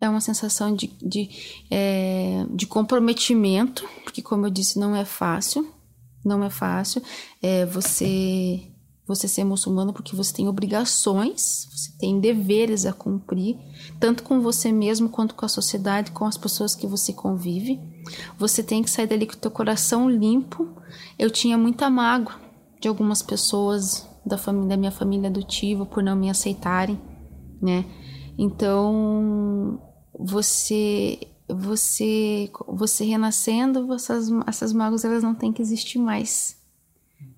É uma sensação de, de, é, de comprometimento, porque, como eu disse, não é fácil. Não é fácil é, você, você ser muçulmano, porque você tem obrigações, você tem deveres a cumprir, tanto com você mesmo quanto com a sociedade, com as pessoas que você convive. Você tem que sair dali com o teu coração limpo. Eu tinha muita mágoa de algumas pessoas da, família, da minha família adotiva por não me aceitarem, né? Então, você você você renascendo, essas, essas mágoas elas não têm que existir mais,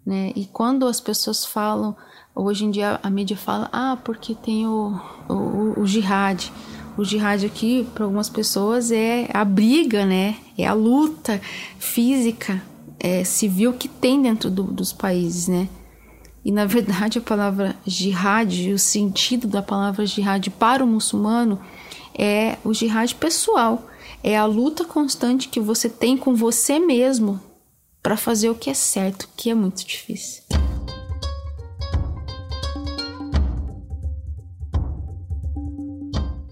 né? E quando as pessoas falam, hoje em dia a mídia fala, ah, porque tem o, o, o jihad. O jihad aqui, para algumas pessoas, é a briga, né? É a luta física, é, civil que tem dentro do, dos países, né? E na verdade a palavra jihad, o sentido da palavra jihad para o muçulmano é o jihad pessoal, é a luta constante que você tem com você mesmo para fazer o que é certo, que é muito difícil.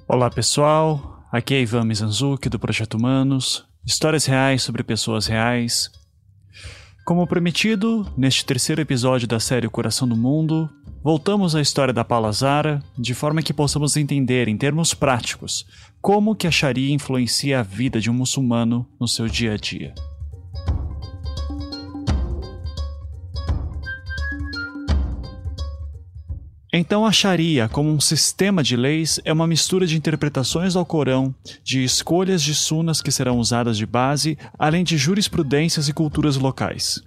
Olá pessoal, aqui é Ivan Mizanzuki do Projeto Humanos, histórias reais sobre pessoas reais. Como prometido, neste terceiro episódio da série O Coração do Mundo, Voltamos à história da Paula Zara, de forma que possamos entender, em termos práticos, como que a Sharia influencia a vida de um muçulmano no seu dia a dia. Então, a Sharia, como um sistema de leis, é uma mistura de interpretações ao Corão, de escolhas de sunas que serão usadas de base, além de jurisprudências e culturas locais.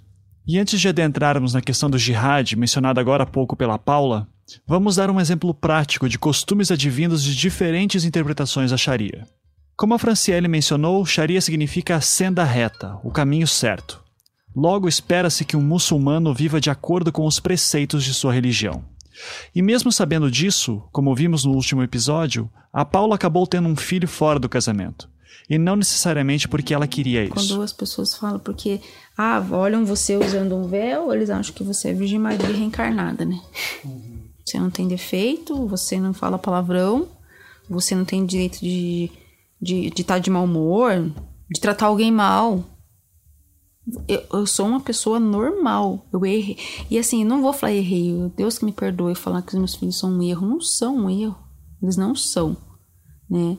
E antes de adentrarmos na questão do jihad, mencionada agora há pouco pela Paula, vamos dar um exemplo prático de costumes advindos de diferentes interpretações da Sharia. Como a Franciele mencionou, Sharia significa a senda reta, o caminho certo. Logo, espera-se que um muçulmano viva de acordo com os preceitos de sua religião. E mesmo sabendo disso, como vimos no último episódio, a Paula acabou tendo um filho fora do casamento. E não necessariamente porque ela queria isso. Quando as pessoas falam porque, ah, olham você usando um véu, eles acham que você é Virgem Maria reencarnada, né? Uhum. Você não tem defeito, você não fala palavrão, você não tem direito de de estar de, tá de mau humor, de tratar alguém mal. Eu, eu, sou uma pessoa normal. Eu errei. E assim, não vou falar errei. Deus que me perdoe falar que os meus filhos são um erro. Não são um erro. Eles não são, né?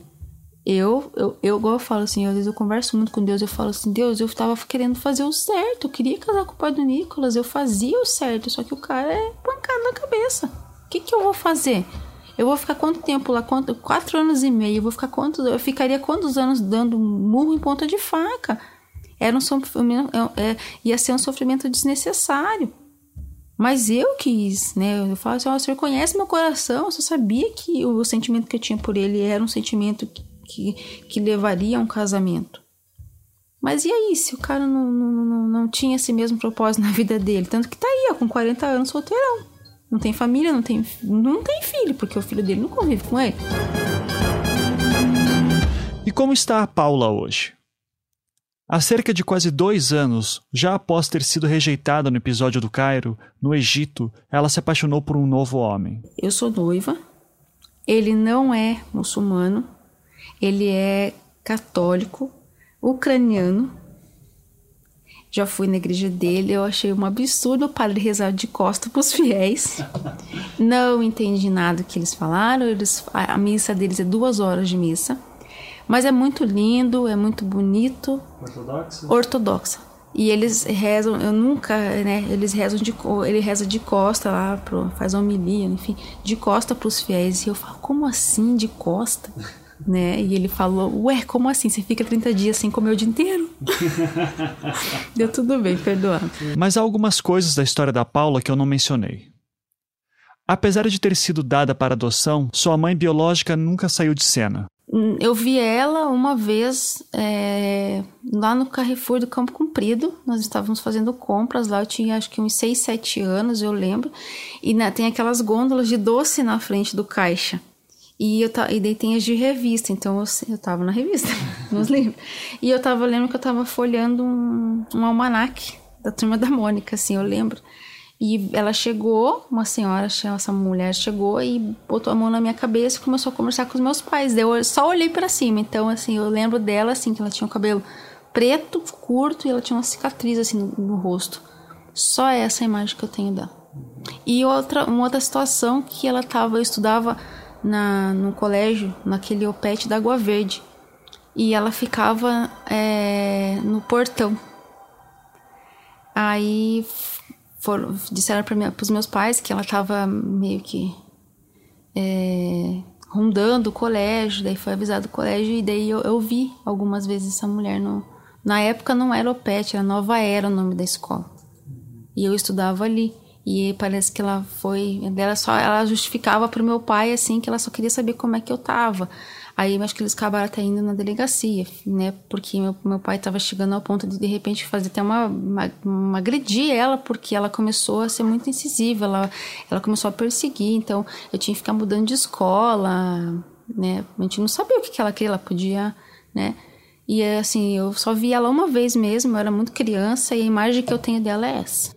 Eu, eu, eu, igual eu falo assim, às vezes eu converso muito com Deus, eu falo assim, Deus, eu tava querendo fazer o certo, eu queria casar com o pai do Nicolas, eu fazia o certo, só que o cara é pancado na cabeça. O que que eu vou fazer? Eu vou ficar quanto tempo lá? Quanto, quatro anos e meio. Eu vou ficar quantos? Eu ficaria quantos anos dando murro em ponta de faca? Era um sofrimento, é, é, ia ser um sofrimento desnecessário. Mas eu quis, né? Eu falo assim, oh, o senhor conhece meu coração, eu só sabia que o sentimento que eu tinha por ele era um sentimento que que, que levaria a um casamento. Mas e aí, se o cara não, não, não, não tinha esse mesmo propósito na vida dele? Tanto que tá aí, ó, com 40 anos solteirão. Não tem família, não tem, não tem filho, porque o filho dele não convive com ele. E como está a Paula hoje? Há cerca de quase dois anos, já após ter sido rejeitada no episódio do Cairo, no Egito, ela se apaixonou por um novo homem. Eu sou noiva, ele não é muçulmano, ele é católico, ucraniano. Já fui na igreja dele, eu achei um absurdo o padre rezar de costa para os fiéis. Não entendi nada que eles falaram. Eles, a missa deles é duas horas de missa. Mas é muito lindo, é muito bonito. Ortodoxa? Ortodoxa. E eles rezam, eu nunca, né? Eles rezam de, ele reza de costa lá, pro, faz homilia, enfim, de costa para os fiéis. E eu falo, como assim de costa? né? E ele falou: Ué, como assim? Você fica 30 dias sem comer o dia inteiro? Deu tudo bem, perdoado. Mas há algumas coisas da história da Paula que eu não mencionei. Apesar de ter sido dada para adoção, sua mãe biológica nunca saiu de cena. Eu vi ela uma vez é, lá no Carrefour do Campo Comprido. Nós estávamos fazendo compras lá. Eu tinha acho que uns 6, 7 anos, eu lembro. E né, tem aquelas gôndolas de doce na frente do caixa. E, eu e daí tem as de revista, então eu, eu tava na revista, nos livros. E eu tava lendo que eu tava folhando um, um almanac da turma da Mônica, assim, eu lembro. E ela chegou, uma senhora, essa mulher chegou e botou a mão na minha cabeça e começou a conversar com os meus pais. Eu só olhei para cima. Então, assim, eu lembro dela, assim, que ela tinha o cabelo preto, curto, e ela tinha uma cicatriz, assim, no, no rosto. Só essa imagem que eu tenho dela. E outra, uma outra situação que ela tava, eu estudava na, no colégio, naquele OPET da Água Verde. E ela ficava é, no portão. Aí foram, disseram para os meus pais que ela estava meio que é, rondando o colégio, daí foi avisado o colégio e daí eu, eu vi algumas vezes essa mulher no, na época não era o PET, era Nova Era o nome da escola. E eu estudava ali. E parece que ela foi, ela só ela justificava pro meu pai assim que ela só queria saber como é que eu tava. Aí acho que eles acabaram até indo na delegacia, né? Porque meu, meu pai estava chegando ao ponto de de repente fazer até uma, uma, uma, agredir ela, porque ela começou a ser muito incisiva, ela, ela começou a perseguir. Então eu tinha que ficar mudando de escola, né? A gente não sabia o que, que ela queria, ela podia, né? E assim, eu só vi ela uma vez mesmo, eu era muito criança e a imagem que eu tenho dela é essa.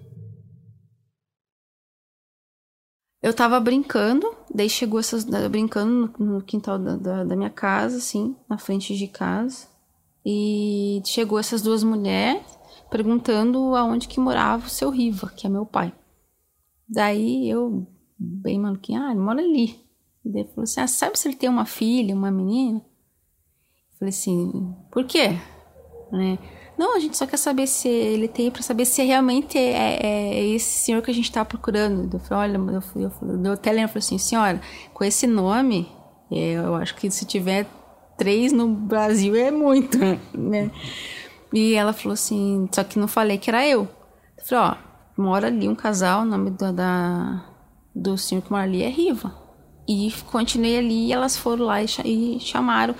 Eu tava brincando, daí chegou essas. brincando no, no quintal da, da, da, minha casa, assim, na frente de casa. E chegou essas duas mulheres perguntando aonde que morava o seu Riva, que é meu pai. Daí eu, bem maluquinha, ah, ele mora ali. E daí falou assim: ah, sabe se ele tem uma filha, uma menina? Eu falei assim, por quê? Né? Não, a gente só quer saber se ele tem, para saber se realmente é, é, é, esse senhor que a gente está procurando. Eu falei, olha, eu, fui, eu, eu até lembro, falei assim, senhora, com esse nome, é, eu acho que se tiver três no Brasil é muito, né? E ela falou assim, só que não falei que era eu. Eu falei, ó, mora ali um casal, o nome do, da, do senhor que mora ali é Riva. E continuei ali e elas foram lá e, e chamaram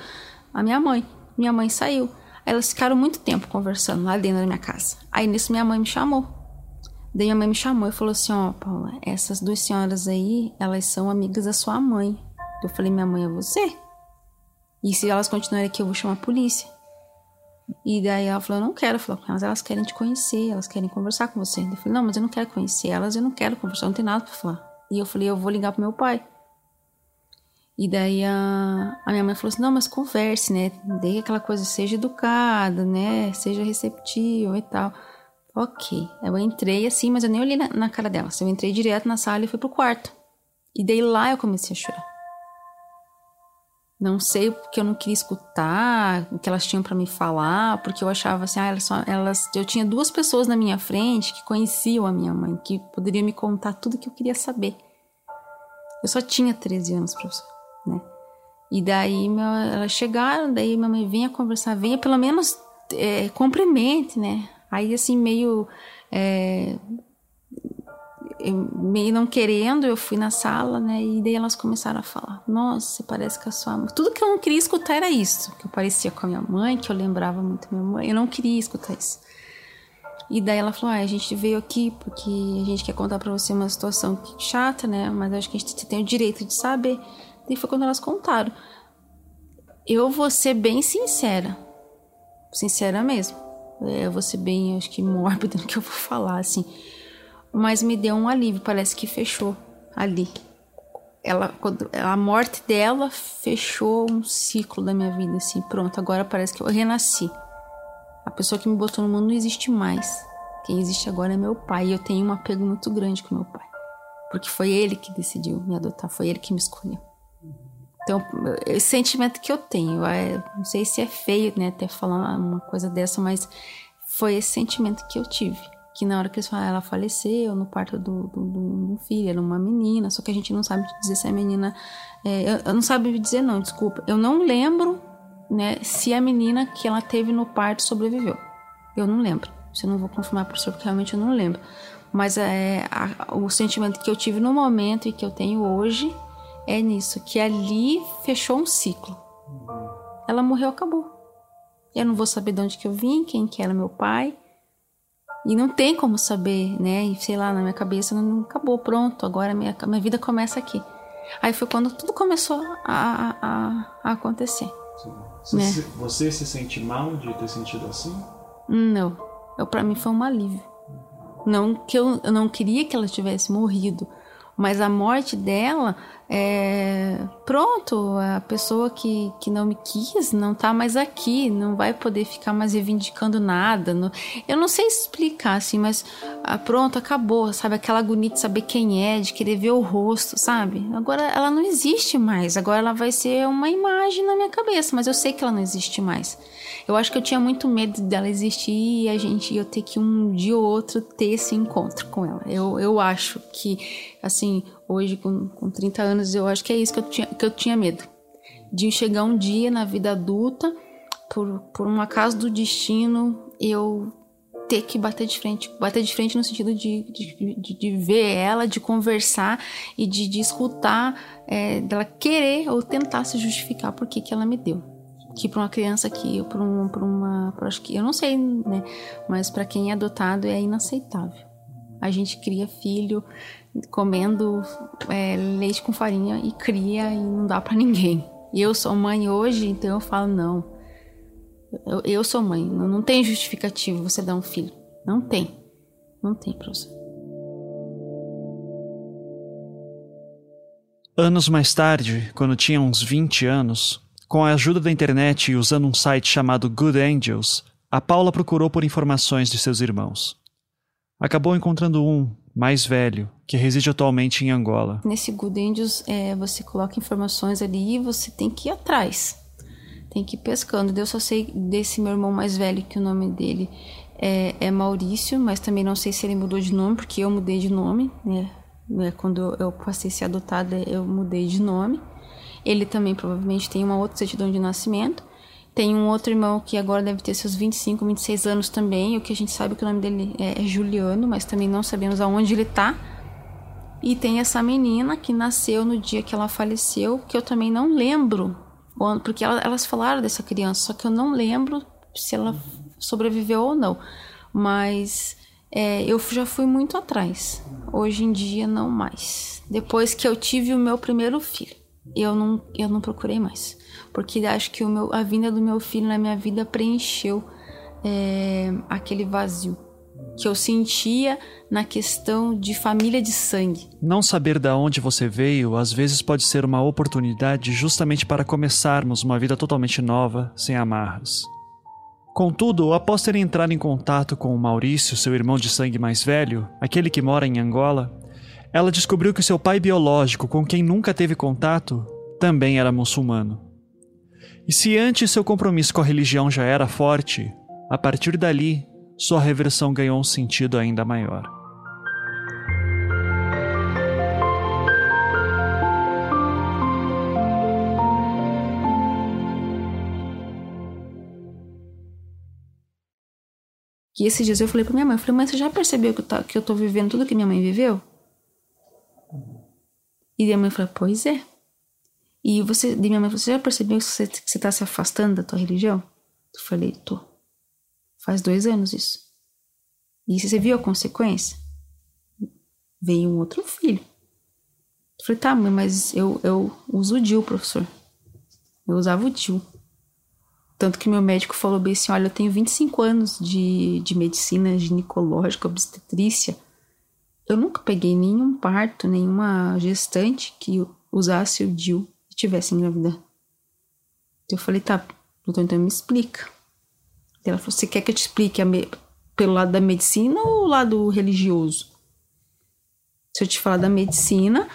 a minha mãe. Minha mãe saiu. Elas ficaram muito tempo conversando lá dentro da minha casa. Aí nisso minha mãe me chamou. Daí minha mãe me chamou e falou assim: Ó, oh, Paula, essas duas senhoras aí, elas são amigas da sua mãe. Eu falei: Minha mãe é você? E se elas continuarem aqui, eu vou chamar a polícia. E daí ela falou: Eu não quero falar com elas, elas querem te conhecer, elas querem conversar com você. Eu falei: Não, mas eu não quero conhecer elas, eu não quero conversar, não tem nada pra falar. E eu falei: Eu vou ligar pro meu pai. E daí a, a minha mãe falou assim: não, mas converse, né? Dê aquela coisa, seja educada, né? Seja receptivo e tal. Ok. Eu entrei assim, mas eu nem olhei na, na cara dela. Eu entrei direto na sala e fui pro quarto. E daí lá eu comecei a chorar. Não sei porque eu não queria escutar o que elas tinham para me falar, porque eu achava assim, ah, elas, só, elas, eu tinha duas pessoas na minha frente que conheciam a minha mãe, que poderiam me contar tudo que eu queria saber. Eu só tinha 13 anos, professor né? E daí meu, elas chegaram, daí minha mãe vinha conversar, venha pelo menos é, cumprimente, né? Aí assim, meio. É, meio não querendo, eu fui na sala, né? E daí elas começaram a falar: Nossa, você parece com a sua mãe. Tudo que eu não queria escutar era isso. Que eu parecia com a minha mãe, que eu lembrava muito minha mãe. Eu não queria escutar isso. E daí ela falou: ah, a gente veio aqui porque a gente quer contar para você uma situação chata, né? Mas acho que a gente tem o direito de saber. E foi quando elas contaram. Eu vou ser bem sincera. Sincera mesmo. Eu vou ser bem, acho que mórbida no que eu vou falar, assim. Mas me deu um alívio, parece que fechou ali. Ela, a morte dela fechou um ciclo da minha vida, assim. Pronto, agora parece que eu renasci. A pessoa que me botou no mundo não existe mais. Quem existe agora é meu pai. E eu tenho um apego muito grande com meu pai. Porque foi ele que decidiu me adotar, foi ele que me escolheu. Então, esse sentimento que eu tenho, é, não sei se é feio, né, até falar uma coisa dessa, mas foi esse sentimento que eu tive. Que na hora que eles falaram, ela faleceu no parto do, do, do, filho, era uma menina, só que a gente não sabe dizer se a menina. É, eu, eu, não sabe dizer, não, desculpa. Eu não lembro né, se a menina que ela teve no parto sobreviveu. Eu não lembro. Eu não vou confirmar, professor, porque realmente eu não lembro. Mas é, a, o sentimento que eu tive no momento e que eu tenho hoje é nisso, que ali fechou um ciclo. Ela morreu, acabou. Eu não vou saber de onde que eu vim, quem que era meu pai. E não tem como saber, né? E sei lá, na minha cabeça não acabou, pronto, agora minha, minha vida começa aqui. Aí foi quando tudo começou a, a, a acontecer. Você, né? se, você se sente mal de ter sentido assim? Não. Eu, pra mim foi um alívio. Não que eu, eu não queria que ela tivesse morrido, mas a morte dela é, pronto, a pessoa que, que não me quis não tá mais aqui, não vai poder ficar mais reivindicando nada. Não, eu não sei explicar, assim, mas ah, pronto, acabou, sabe? Aquela agonia de saber quem é, de querer ver o rosto, sabe? Agora ela não existe mais, agora ela vai ser uma imagem na minha cabeça, mas eu sei que ela não existe mais. Eu acho que eu tinha muito medo dela existir e a gente eu ter que um dia ou outro ter esse encontro com ela. Eu, eu acho que, assim, hoje com, com 30 anos, eu acho que é isso que eu tinha, que eu tinha medo. De chegar um dia na vida adulta, por, por um acaso do destino, eu ter que bater de frente. Bater de frente no sentido de, de, de, de ver ela, de conversar e de, de escutar, é, dela querer ou tentar se justificar por que, que ela me deu. Que para uma criança que, para um, uma, pra, acho que eu não sei, né? Mas para quem é adotado é inaceitável. A gente cria filho comendo é, leite com farinha e cria e não dá para ninguém. E eu sou mãe hoje, então eu falo não. Eu, eu sou mãe, não, não tem justificativo você dar um filho. Não tem. Não tem pra você. Anos mais tarde, quando tinha uns 20 anos, com a ajuda da internet e usando um site chamado Good Angels, a Paula procurou por informações de seus irmãos. Acabou encontrando um, mais velho, que reside atualmente em Angola. Nesse Good Angels, é, você coloca informações ali e você tem que ir atrás. Tem que ir pescando. Eu só sei desse meu irmão mais velho que o nome dele é, é Maurício, mas também não sei se ele mudou de nome, porque eu mudei de nome, né? É, quando eu passei a ser adotada, eu mudei de nome. Ele também provavelmente tem uma outra certidão de nascimento. Tem um outro irmão que agora deve ter seus 25, 26 anos também. O que a gente sabe que o nome dele é, é Juliano, mas também não sabemos aonde ele tá. E tem essa menina que nasceu no dia que ela faleceu, que eu também não lembro. Porque elas falaram dessa criança, só que eu não lembro se ela sobreviveu ou não. Mas é, eu já fui muito atrás. Hoje em dia, não mais. Depois que eu tive o meu primeiro filho, eu não, eu não procurei mais porque acho que meu, a vinda do meu filho na minha vida preencheu é, aquele vazio que eu sentia na questão de família de sangue. Não saber de onde você veio às vezes pode ser uma oportunidade justamente para começarmos uma vida totalmente nova, sem amarras. Contudo, após ter entrado em contato com o Maurício, seu irmão de sangue mais velho, aquele que mora em Angola, ela descobriu que seu pai biológico, com quem nunca teve contato, também era muçulmano. E se antes seu compromisso com a religião já era forte, a partir dali, sua reversão ganhou um sentido ainda maior. E esses dias eu falei pra minha mãe, eu falei, mãe, você já percebeu que eu, tô, que eu tô vivendo tudo que minha mãe viveu? E minha mãe falou, pois é. E você, de minha mãe, você já percebeu que você, que você tá se afastando da tua religião? Eu falei, tô. Faz dois anos isso. E você viu a consequência? Veio um outro filho. Eu falei, tá, mãe, mas eu, eu uso o DIL, professor. Eu usava o DIL. Tanto que meu médico falou bem assim: olha, eu tenho 25 anos de, de medicina ginecológica, obstetrícia. Eu nunca peguei nenhum parto, nenhuma gestante que usasse o DIL tivesse engravidando. Eu falei, tá, doutor, então me explica. Ela falou, você quer que eu te explique pelo lado da medicina ou lado religioso? Se eu te falar da medicina,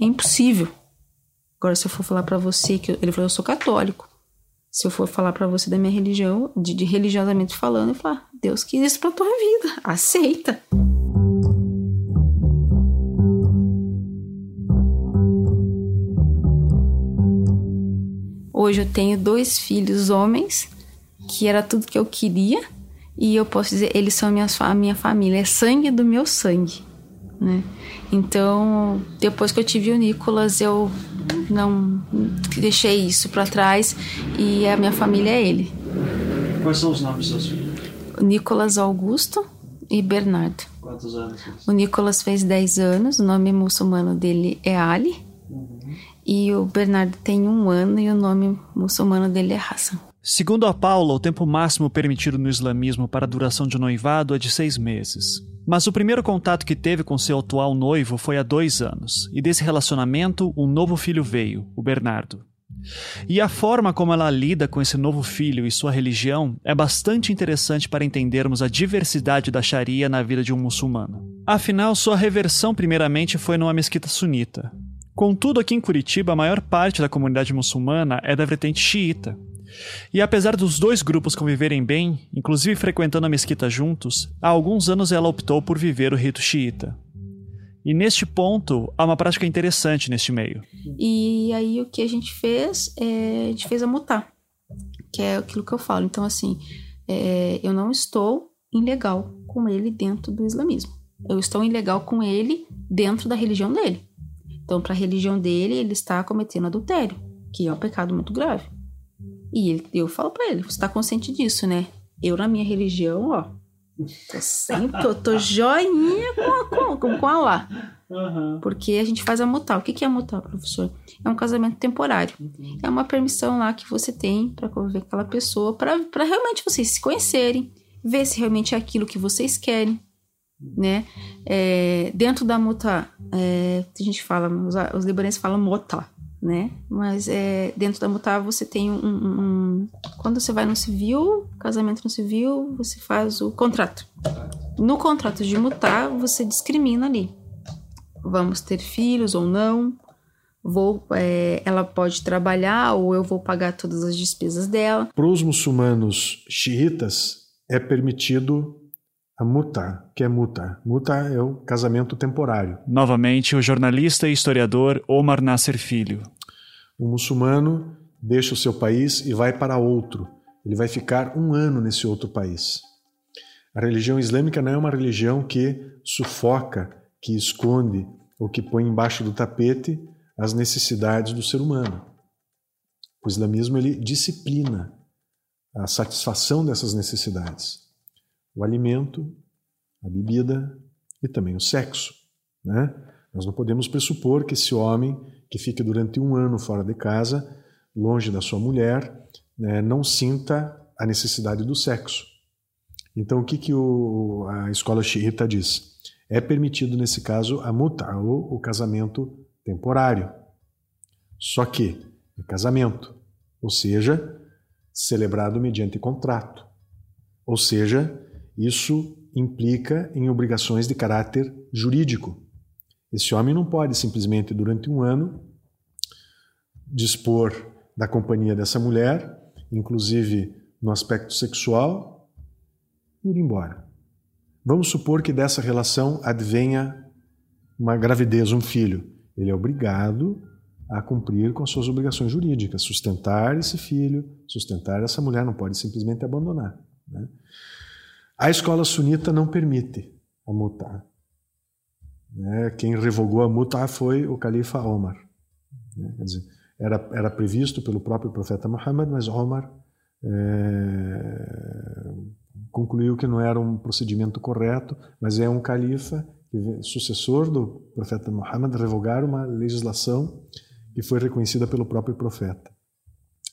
é impossível. Agora, se eu for falar para você que eu, ele falou, eu sou católico. Se eu for falar para você da minha religião, de, de religiosamente falando, eu falar, Deus quis isso pra tua vida, aceita. Hoje eu tenho dois filhos homens, que era tudo que eu queria, e eu posso dizer, eles são a minha, a minha família, é sangue do meu sangue, né? Então, depois que eu tive o Nicolas, eu não deixei isso para trás e a minha família é ele. Quais são os nomes dos seus filhos? Nicolas Augusto e Bernardo. Quantos anos? O Nicolas fez 10 anos, o nome muçulmano dele é Ali. E o Bernardo tem um ano e o nome muçulmano dele é Hassan. Segundo a Paula, o tempo máximo permitido no islamismo para a duração de noivado é de seis meses. Mas o primeiro contato que teve com seu atual noivo foi há dois anos, e desse relacionamento um novo filho veio, o Bernardo. E a forma como ela lida com esse novo filho e sua religião é bastante interessante para entendermos a diversidade da Sharia na vida de um muçulmano. Afinal, sua reversão primeiramente foi numa mesquita sunita. Contudo, aqui em Curitiba, a maior parte da comunidade muçulmana é da vertente xiita. E apesar dos dois grupos conviverem bem, inclusive frequentando a mesquita juntos, há alguns anos ela optou por viver o rito xiita. E neste ponto, há uma prática interessante neste meio. E aí o que a gente fez, é, a gente fez a mutar, que é aquilo que eu falo. Então, assim, é, eu não estou ilegal com ele dentro do islamismo. Eu estou ilegal com ele dentro da religião dele. Então, para a religião dele, ele está cometendo adultério, que é um pecado muito grave. E ele, eu falo para ele, você está consciente disso, né? Eu, na minha religião, ó, Tô sempre, tô, tô joinha com, com, com Allah. Uhum. Porque a gente faz a mutal. O que, que é mutal, professor? É um casamento temporário. Uhum. É uma permissão lá que você tem para conviver com aquela pessoa, para realmente vocês se conhecerem, ver se realmente é aquilo que vocês querem. Né? É, dentro da muta, é, a gente fala, os, os libaneses falam mota, né? Mas é, dentro da mutar você tem um, um, um, Quando você vai no civil, casamento no civil, você faz o contrato. No contrato de mutar, você discrimina ali. Vamos ter filhos ou não. Vou, é, ela pode trabalhar ou eu vou pagar todas as despesas dela. Para os muçulmanos xiitas, é permitido a muta, que é muta. Muta é o casamento temporário. Novamente, o jornalista e historiador Omar Nasser Filho. O muçulmano deixa o seu país e vai para outro. Ele vai ficar um ano nesse outro país. A religião islâmica não é uma religião que sufoca, que esconde ou que põe embaixo do tapete as necessidades do ser humano. O islamismo ele disciplina a satisfação dessas necessidades. O alimento, a bebida e também o sexo. Né? Nós não podemos pressupor que esse homem que fica durante um ano fora de casa, longe da sua mulher, né, não sinta a necessidade do sexo. Então, o que, que o, a escola xiita diz? É permitido, nesse caso, a muta, ou o casamento temporário. Só que é casamento, ou seja, celebrado mediante contrato. Ou seja, isso implica em obrigações de caráter jurídico. Esse homem não pode simplesmente, durante um ano, dispor da companhia dessa mulher, inclusive no aspecto sexual, e ir embora. Vamos supor que dessa relação advenha uma gravidez, um filho. Ele é obrigado a cumprir com as suas obrigações jurídicas, sustentar esse filho, sustentar essa mulher, não pode simplesmente abandonar. Né? A escola sunita não permite a mutar. Né? Quem revogou a multa foi o califa Omar. Né? Quer dizer, era, era previsto pelo próprio profeta Muhammad, mas Omar é, concluiu que não era um procedimento correto, mas é um califa, sucessor do profeta Muhammad, revogar uma legislação que foi reconhecida pelo próprio profeta.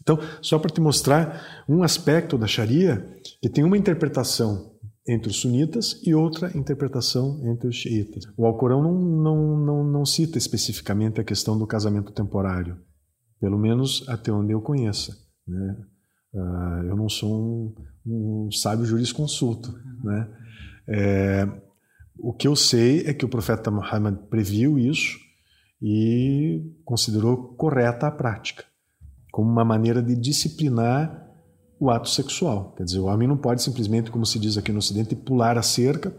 Então, só para te mostrar um aspecto da Sharia que tem uma interpretação entre os sunitas e outra interpretação entre os xiitas. O Alcorão não, não, não, não cita especificamente a questão do casamento temporário, pelo menos até onde eu conheça. Né? Uh, eu não sou um, um sábio jurisconsulto. Né? É, o que eu sei é que o profeta Muhammad previu isso e considerou correta a prática, como uma maneira de disciplinar o ato sexual. Quer dizer, o homem não pode simplesmente, como se diz aqui no Ocidente, pular a cerca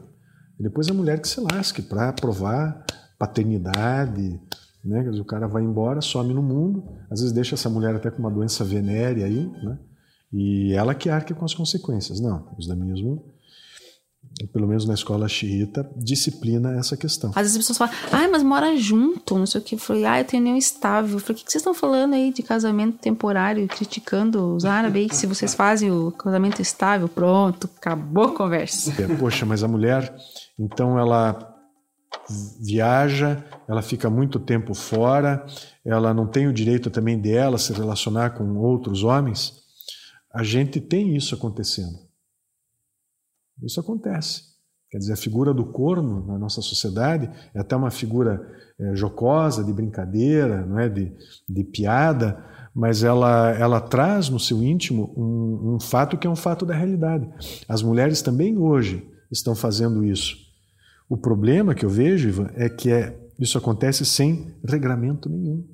e depois a mulher que se lasque para provar paternidade. Né? Quer dizer, o cara vai embora, some no mundo, às vezes deixa essa mulher até com uma doença venérea aí, né? e ela que arque com as consequências. Não, o islamismo pelo menos na escola xiita, disciplina essa questão. Às vezes as pessoas falam, ah, mas mora junto, não sei o que. Eu falei, ah, eu tenho união estável. Eu falei, o que vocês estão falando aí de casamento temporário, criticando os árabes se vocês fazem o casamento estável, pronto, acabou a conversa. É, poxa, mas a mulher, então ela viaja, ela fica muito tempo fora, ela não tem o direito também dela se relacionar com outros homens. a gente tem isso acontecendo. Isso acontece. Quer dizer, a figura do corno na nossa sociedade é até uma figura é, jocosa, de brincadeira, não é, de, de piada, mas ela, ela traz no seu íntimo um, um fato que é um fato da realidade. As mulheres também hoje estão fazendo isso. O problema que eu vejo, Ivan, é que é, isso acontece sem regramento nenhum.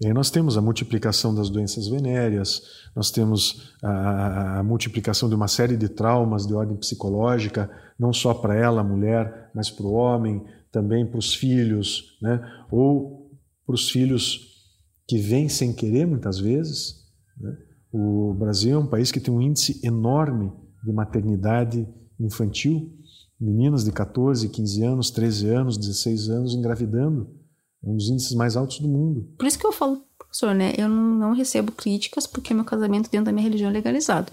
E aí nós temos a multiplicação das doenças venéreas, nós temos a, multiplicação de uma série de traumas de ordem psicológica, não só para ela, a mulher, mas para o homem, também para os filhos, né? ou para os filhos que vêm sem querer muitas vezes. Né? O Brasil é um país que tem um índice enorme de maternidade infantil, meninas de 14, 15 anos, 13 anos, 16 anos engravidando é um dos índices mais altos do mundo. Por isso que eu falo, professor, né? Eu não, recebo críticas porque meu casamento dentro da minha religião é legalizado.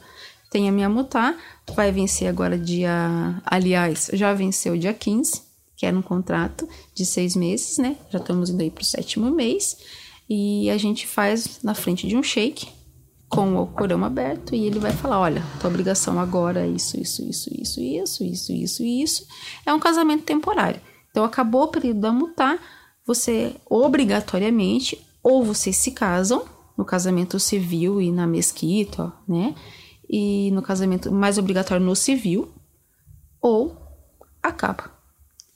Tem a minha mutá, vai vencer agora dia. Aliás, já venceu dia 15, que era um contrato de seis meses, né? Já estamos indo aí pro sétimo mês. E a gente faz na frente de um shake, com o corão aberto, e ele vai falar: olha, tua obrigação agora é isso, isso, isso, isso, isso, isso, isso, isso. É um casamento temporário. Então acabou o período da mutá, você obrigatoriamente ou vocês se casam no casamento civil e na mesquita, né? E no casamento mais obrigatório no civil, ou acaba.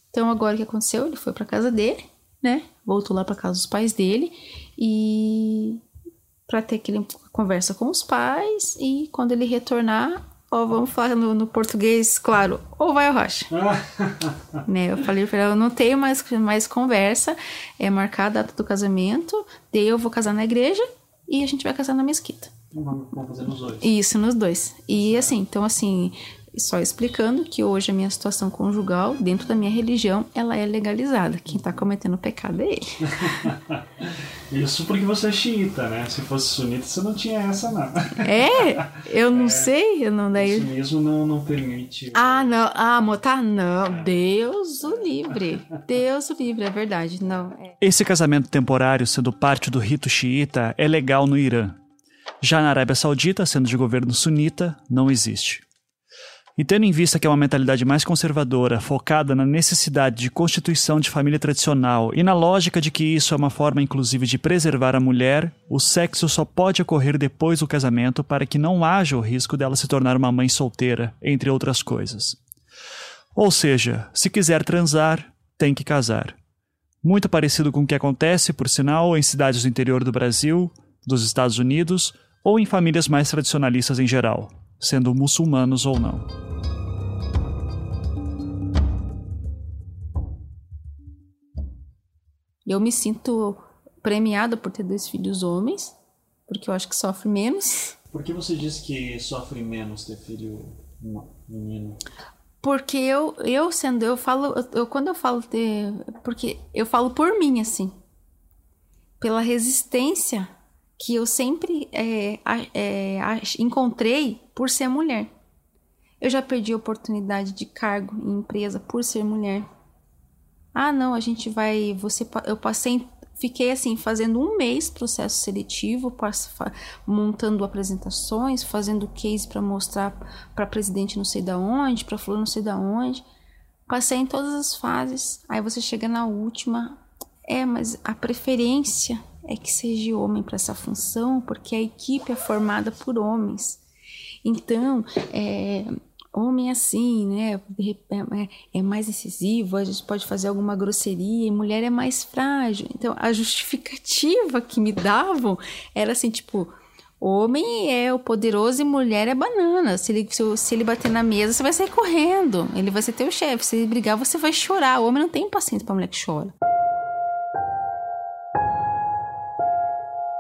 Então agora o que aconteceu? Ele foi para casa dele, né? Voltou lá para casa dos pais dele e para ter aquele conversa com os pais e quando ele retornar ou vamos falar no, no, português, claro, ou vai ao rocha. né? Eu falei pra ela, eu não tenho mais, mais conversa, é marcar a data do casamento, daí eu vou casar na igreja e a gente vai casar na mesquita. Vamos fazer nos dois. Isso, nos dois. E assim, então assim, só explicando que hoje a minha situação conjugal, dentro da minha religião, ela é legalizada. Quem está cometendo pecado é ele. Isso porque você é xiita, né? Se fosse sunita, você não tinha essa, não. É? Eu não é, sei, eu não daí. O sunismo não, não permite. Ah, não. Ah, motar? Não. Deus o livre. Deus o livre, é verdade. Não. É. Esse casamento temporário, sendo parte do rito xiita, é legal no Irã. Já na Arábia Saudita, sendo de governo sunita, não existe. E tendo em vista que é uma mentalidade mais conservadora, focada na necessidade de constituição de família tradicional e na lógica de que isso é uma forma inclusive de preservar a mulher, o sexo só pode ocorrer depois do casamento para que não haja o risco dela se tornar uma mãe solteira, entre outras coisas. Ou seja, se quiser transar, tem que casar. Muito parecido com o que acontece, por sinal, em cidades do interior do Brasil, dos Estados Unidos ou em famílias mais tradicionalistas em geral, sendo muçulmanos ou não. Eu me sinto premiada por ter dois filhos homens, porque eu acho que sofre menos. Por que você diz que sofre menos ter filho menino? Porque eu, eu sendo, eu falo, eu, quando eu falo ter, porque eu falo por mim, assim, pela resistência que eu sempre é, é, encontrei por ser mulher. Eu já perdi oportunidade de cargo em empresa por ser mulher. Ah, não, a gente vai. Você, eu passei, fiquei assim fazendo um mês processo seletivo, montando apresentações, fazendo case para mostrar para presidente não sei da onde, para fulano não sei da onde. Passei em todas as fases. Aí você chega na última, é, mas a preferência é que seja homem para essa função, porque a equipe é formada por homens. Então, é, homem é assim, né? É, é, mais incisivo, a gente pode fazer alguma grosseria, e mulher é mais frágil. Então, a justificativa que me davam era assim, tipo, homem é o poderoso e mulher é banana. Se ele, se, se ele bater na mesa, você vai sair correndo. Ele vai ser teu chefe. Se ele brigar, você vai chorar. O homem não tem paciência pra mulher que chora.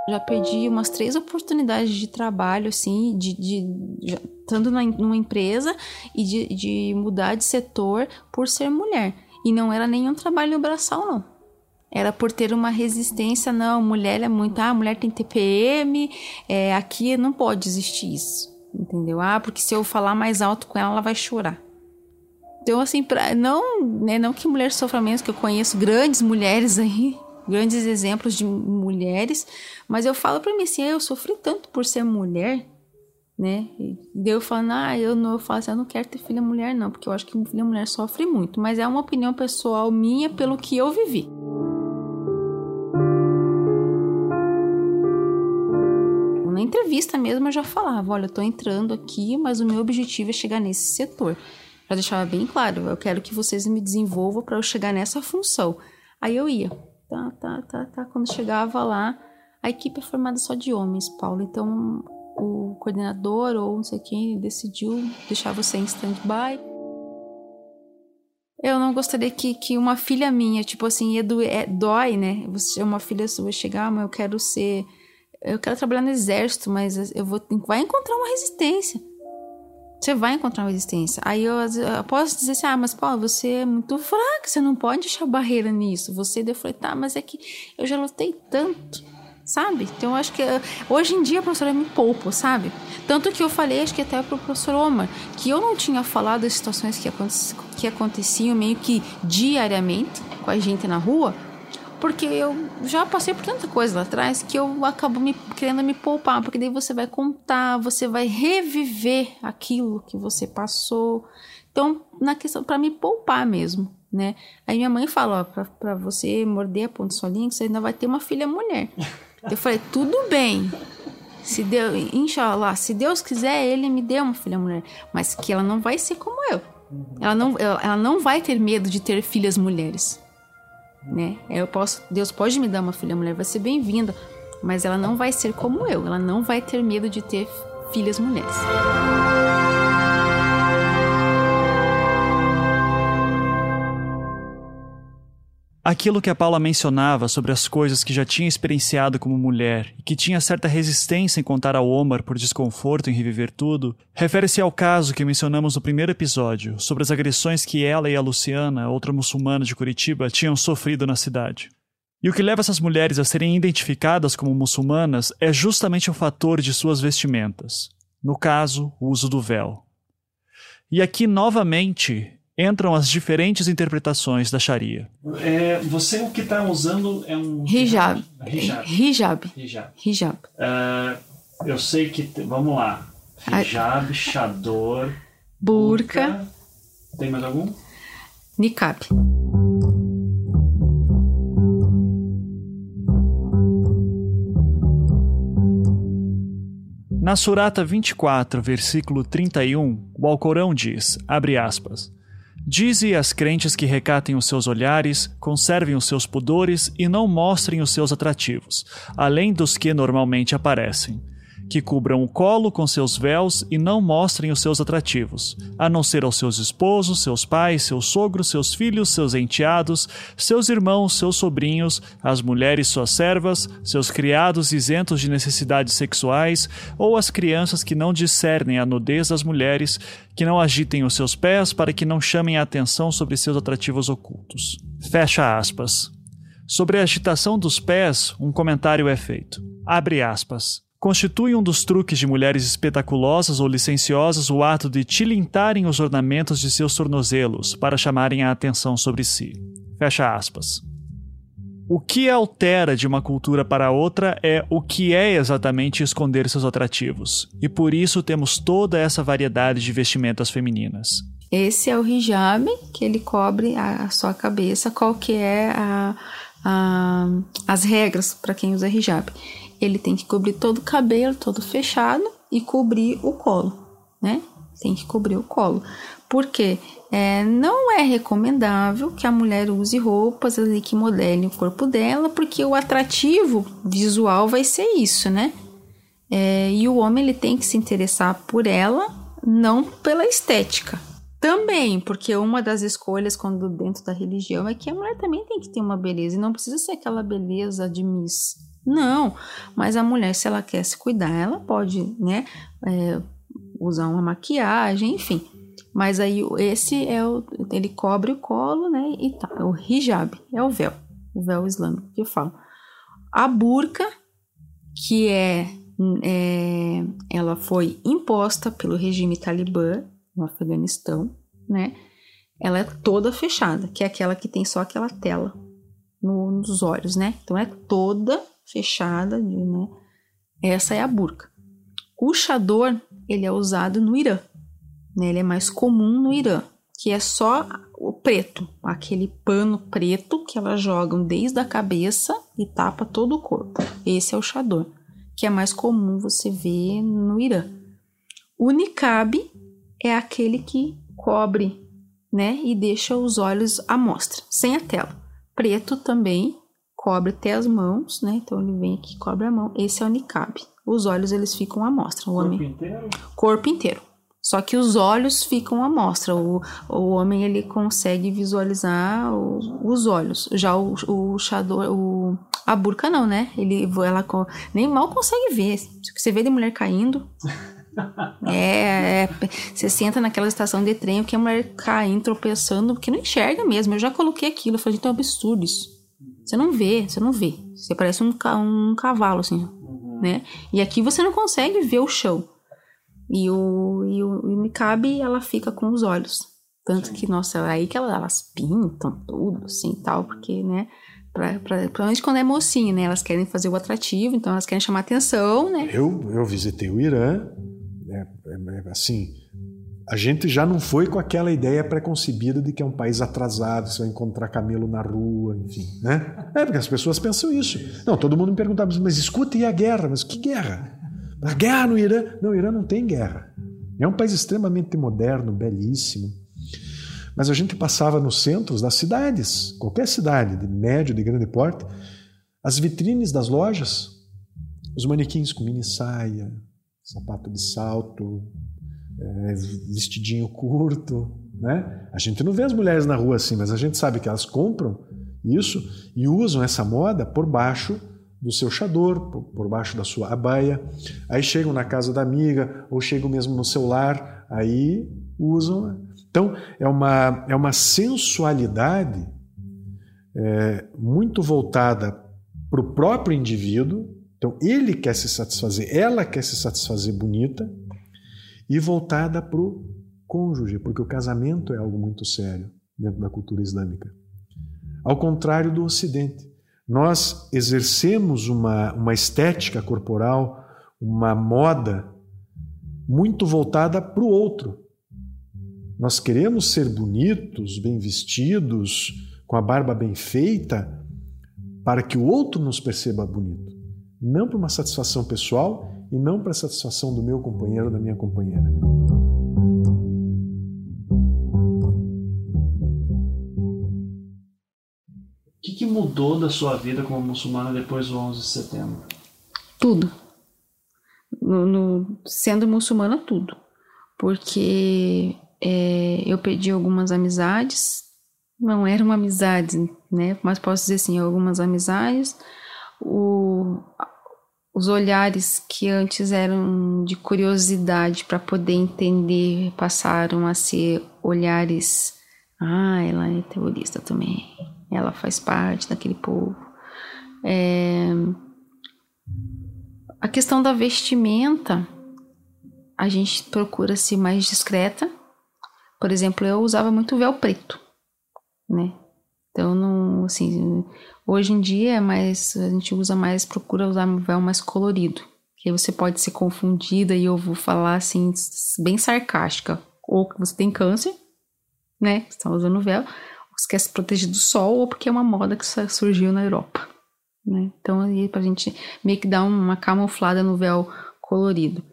Já perdi umas três oportunidades de trabalho, assim, de, de, de estando numa empresa e de, de mudar de setor por ser mulher. E não era nenhum trabalho braçal, não. Era por ter uma resistência, não, mulher é muito, ah, mulher tem TPM, é, aqui não pode existir isso, entendeu? Ah, porque se eu falar mais alto com ela, ela vai chorar. Então, assim, pra, não, né, não que mulher sofra menos, que eu conheço grandes mulheres aí, grandes exemplos de mulheres, mas eu falo para mim assim, eu sofri tanto por ser mulher, né? E daí eu falando, ah, eu não, eu falo assim, eu não quero ter filha mulher não, porque eu acho que filha mulher sofre muito, mas é uma opinião pessoal minha pelo que eu vivi. Na entrevista mesmo eu já falava, olha, eu tô entrando aqui, mas o meu objetivo é chegar nesse setor. Já deixava bem claro, eu quero que vocês me desenvolvam para eu chegar nessa função. Aí eu ia, tá, tá, tá, tá. Quando chegava lá, a equipe é formada só de homens, Paulo. Então o coordenador ou não sei quem decidiu deixar você em stand-by. Eu não gostaria que, que uma filha minha, tipo assim, do, é, dói, né? Você, uma filha sua chegar, ah, mas eu quero ser. Eu quero trabalhar no exército, mas eu vou. Vai encontrar uma resistência. Você vai encontrar resistência. Aí eu, eu posso dizer assim: ah, mas Paulo, você é muito fraca, você não pode deixar barreira nisso. Você, eu falei, tá, mas é que eu já lutei tanto sabe? Então eu acho que eh, hoje em dia a professora me poupa, sabe? Tanto que eu falei, acho que até pro professor Omar, que eu não tinha falado das situações que, aconte que aconteciam meio que diariamente com a gente na rua, porque eu já passei por tanta coisa lá atrás que eu acabo me querendo me poupar, porque daí você vai contar, você vai reviver aquilo que você passou. Então, na questão para me poupar mesmo, né? Aí minha mãe fala, ó, para você morder a ponta solinha, você ainda vai ter uma filha mulher. Eu falei, tudo bem. Se Deus, inshallah, se Deus quiser, ele me deu uma filha mulher, mas que ela não vai ser como eu. Ela não, ela não vai ter medo de ter filhas mulheres, né? Eu posso, Deus pode me dar uma filha mulher, vai ser bem-vinda, mas ela não vai ser como eu. Ela não vai ter medo de ter filhas mulheres. Aquilo que a Paula mencionava sobre as coisas que já tinha experienciado como mulher e que tinha certa resistência em contar ao Omar por desconforto em reviver tudo, refere-se ao caso que mencionamos no primeiro episódio, sobre as agressões que ela e a Luciana, outra muçulmana de Curitiba, tinham sofrido na cidade. E o que leva essas mulheres a serem identificadas como muçulmanas é justamente o fator de suas vestimentas. No caso, o uso do véu. E aqui, novamente, entram as diferentes interpretações da Sharia. É, você o que está usando é um hijab. Hijab. Hijab. Hijab. Hijab. Uh, eu sei que vamos lá. Hijab, chador, burca. burca. Tem mais algum? Niqab. Na Surata 24, versículo 31, o Alcorão diz, abre aspas, Dize às crentes que recatem os seus olhares, conservem os seus pudores e não mostrem os seus atrativos, além dos que normalmente aparecem. Que cubram o colo com seus véus e não mostrem os seus atrativos, a não ser aos seus esposos, seus pais, seus sogros, seus filhos, seus enteados, seus irmãos, seus sobrinhos, as mulheres suas servas, seus criados isentos de necessidades sexuais, ou as crianças que não discernem a nudez das mulheres, que não agitem os seus pés para que não chamem a atenção sobre seus atrativos ocultos. Fecha aspas. Sobre a agitação dos pés, um comentário é feito. Abre aspas. Constitui um dos truques de mulheres espetaculosas ou licenciosas o ato de tilintarem os ornamentos de seus tornozelos para chamarem a atenção sobre si. Fecha aspas. O que altera de uma cultura para outra é o que é exatamente esconder seus atrativos, e por isso temos toda essa variedade de vestimentas femininas. Esse é o hijab, que ele cobre a sua cabeça, qual que é a, a as regras para quem usa hijab. Ele tem que cobrir todo o cabelo, todo fechado, e cobrir o colo, né? Tem que cobrir o colo. Por quê? É, não é recomendável que a mulher use roupas ali que modelem o corpo dela, porque o atrativo visual vai ser isso, né? É, e o homem ele tem que se interessar por ela, não pela estética. Também, porque uma das escolhas quando dentro da religião é que a mulher também tem que ter uma beleza e não precisa ser aquela beleza de Miss. Não, mas a mulher, se ela quer se cuidar, ela pode, né, é, usar uma maquiagem, enfim. Mas aí esse é o. Ele cobre o colo, né? E tá. O hijab é o véu. O véu islâmico que eu falo. A burca, que é, é. Ela foi imposta pelo regime talibã no Afeganistão, né? Ela é toda fechada, que é aquela que tem só aquela tela no, nos olhos, né? Então é toda fechada, né? Essa é a burca. O chador ele é usado no Irã. Né? Ele é mais comum no Irã, que é só o preto, aquele pano preto que elas jogam desde a cabeça e tapa todo o corpo. Esse é o chador, que é mais comum você ver no Irã. O niqab é aquele que cobre, né, e deixa os olhos à mostra, sem a tela. Preto também cobre até as mãos, né? Então ele vem aqui cobre a mão. Esse é o niqab. Os olhos eles ficam à mostra. O Corpo homem inteiro? corpo inteiro. Só que os olhos ficam à mostra. O, o homem ele consegue visualizar o- os olhos. Já o, o chador, o, a burca não, né? Ele, ela nem mal consegue ver. Você vê de mulher caindo. É, é, você senta naquela estação de trem que a mulher caindo, tropeçando, porque não enxerga mesmo. Eu já coloquei aquilo, eu falei, gente, é um absurdo isso. Você não vê, você não vê. Você parece um, um cavalo, assim, né? E aqui você não consegue ver o chão. E o, e o, e o niqab, ela fica com os olhos. Tanto que, nossa, é aí que elas, elas pintam tudo, assim, tal, porque, né, pra, pra, principalmente quando é mocinha, né, elas querem fazer o atrativo, então elas querem chamar atenção, né. Eu, eu visitei o Irã, é, é, é, assim, a gente já não foi com aquela ideia preconcebida de que é um país atrasado, você vai encontrar camelo na rua, enfim, né? É, porque as pessoas pensam isso. Não, todo mundo me perguntava, mas escuta, e a guerra? Mas que guerra? A guerra no Irã? Não, o Irã não tem guerra. É um país extremamente moderno, belíssimo. Mas a gente passava nos centros das cidades, qualquer cidade, de médio, de grande porte, as vitrines das lojas, os manequins com mini saia, sapato de salto, é, vestidinho curto, né? A gente não vê as mulheres na rua assim, mas a gente sabe que elas compram isso e usam essa moda por baixo do seu chador, por, por baixo da sua abaia. Aí chegam na casa da amiga ou chegam mesmo no seu lar, aí usam. Então é uma é uma sensualidade é, muito voltada para o próprio indivíduo. Então ele quer se satisfazer, ela quer se satisfazer bonita e voltada para o cônjuge, porque o casamento é algo muito sério dentro da cultura islâmica. Ao contrário do Ocidente, nós exercemos uma, uma estética corporal, uma moda muito voltada para o outro. Nós queremos ser bonitos, bem vestidos, com a barba bem feita, para que o outro nos perceba bonito. Não para uma satisfação pessoal e não para a satisfação do meu companheiro ou da minha companheira. O que, que mudou da sua vida como muçulmana depois do 11 de setembro? Tudo. No, no- sendo muçulmana, tudo. Porque é, eu perdi algumas amizades. Não eram amizades, né? Mas posso dizer assim, algumas amizades. O, os olhares que antes eram de curiosidade para poder entender passaram a ser olhares. Ah, ela é terrorista também. Ela faz parte daquele povo. É, a questão da vestimenta, a gente procura ser mais discreta. Por exemplo, eu usava muito véu preto, né? Então, não, assim, hoje em dia é mais, a gente usa mais, procura usar um véu mais colorido. Que você pode ser confundida e eu vou falar assim, bem sarcástica. Ou que você tem câncer, né? Você está usando véu, ou você quer se proteger do sol, ou porque é uma moda que surgiu na Europa. Né? Então, aí pra gente meio que dar uma camuflada no véu colorido.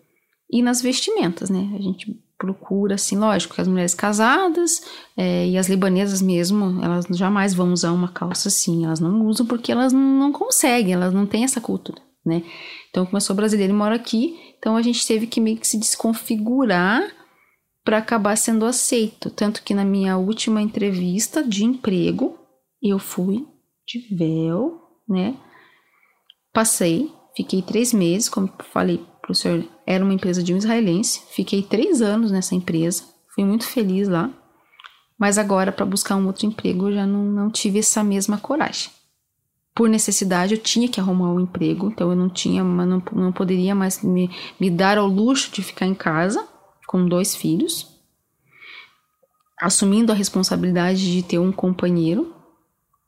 E nas vestimentas, né? A gente procura, assim, lógico, que as mulheres casadas é, e as libanesas mesmo, elas jamais vão usar uma calça assim. Elas não usam porque elas não conseguem, elas não têm essa cultura, né? Então, como eu sou brasileira e moro aqui, então a gente teve que meio que se desconfigurar para acabar sendo aceito. Tanto que na minha última entrevista de emprego, eu fui de véu, né? Passei, fiquei três meses, como falei senhor, era uma empresa de um israelense. Fiquei três anos nessa empresa, fui muito feliz lá. Mas agora, para buscar um outro emprego, eu já não, não tive essa mesma coragem. Por necessidade, eu tinha que arrumar um emprego, então eu não tinha, não, não poderia mais me, me dar ao luxo de ficar em casa com dois filhos, assumindo a responsabilidade de ter um companheiro,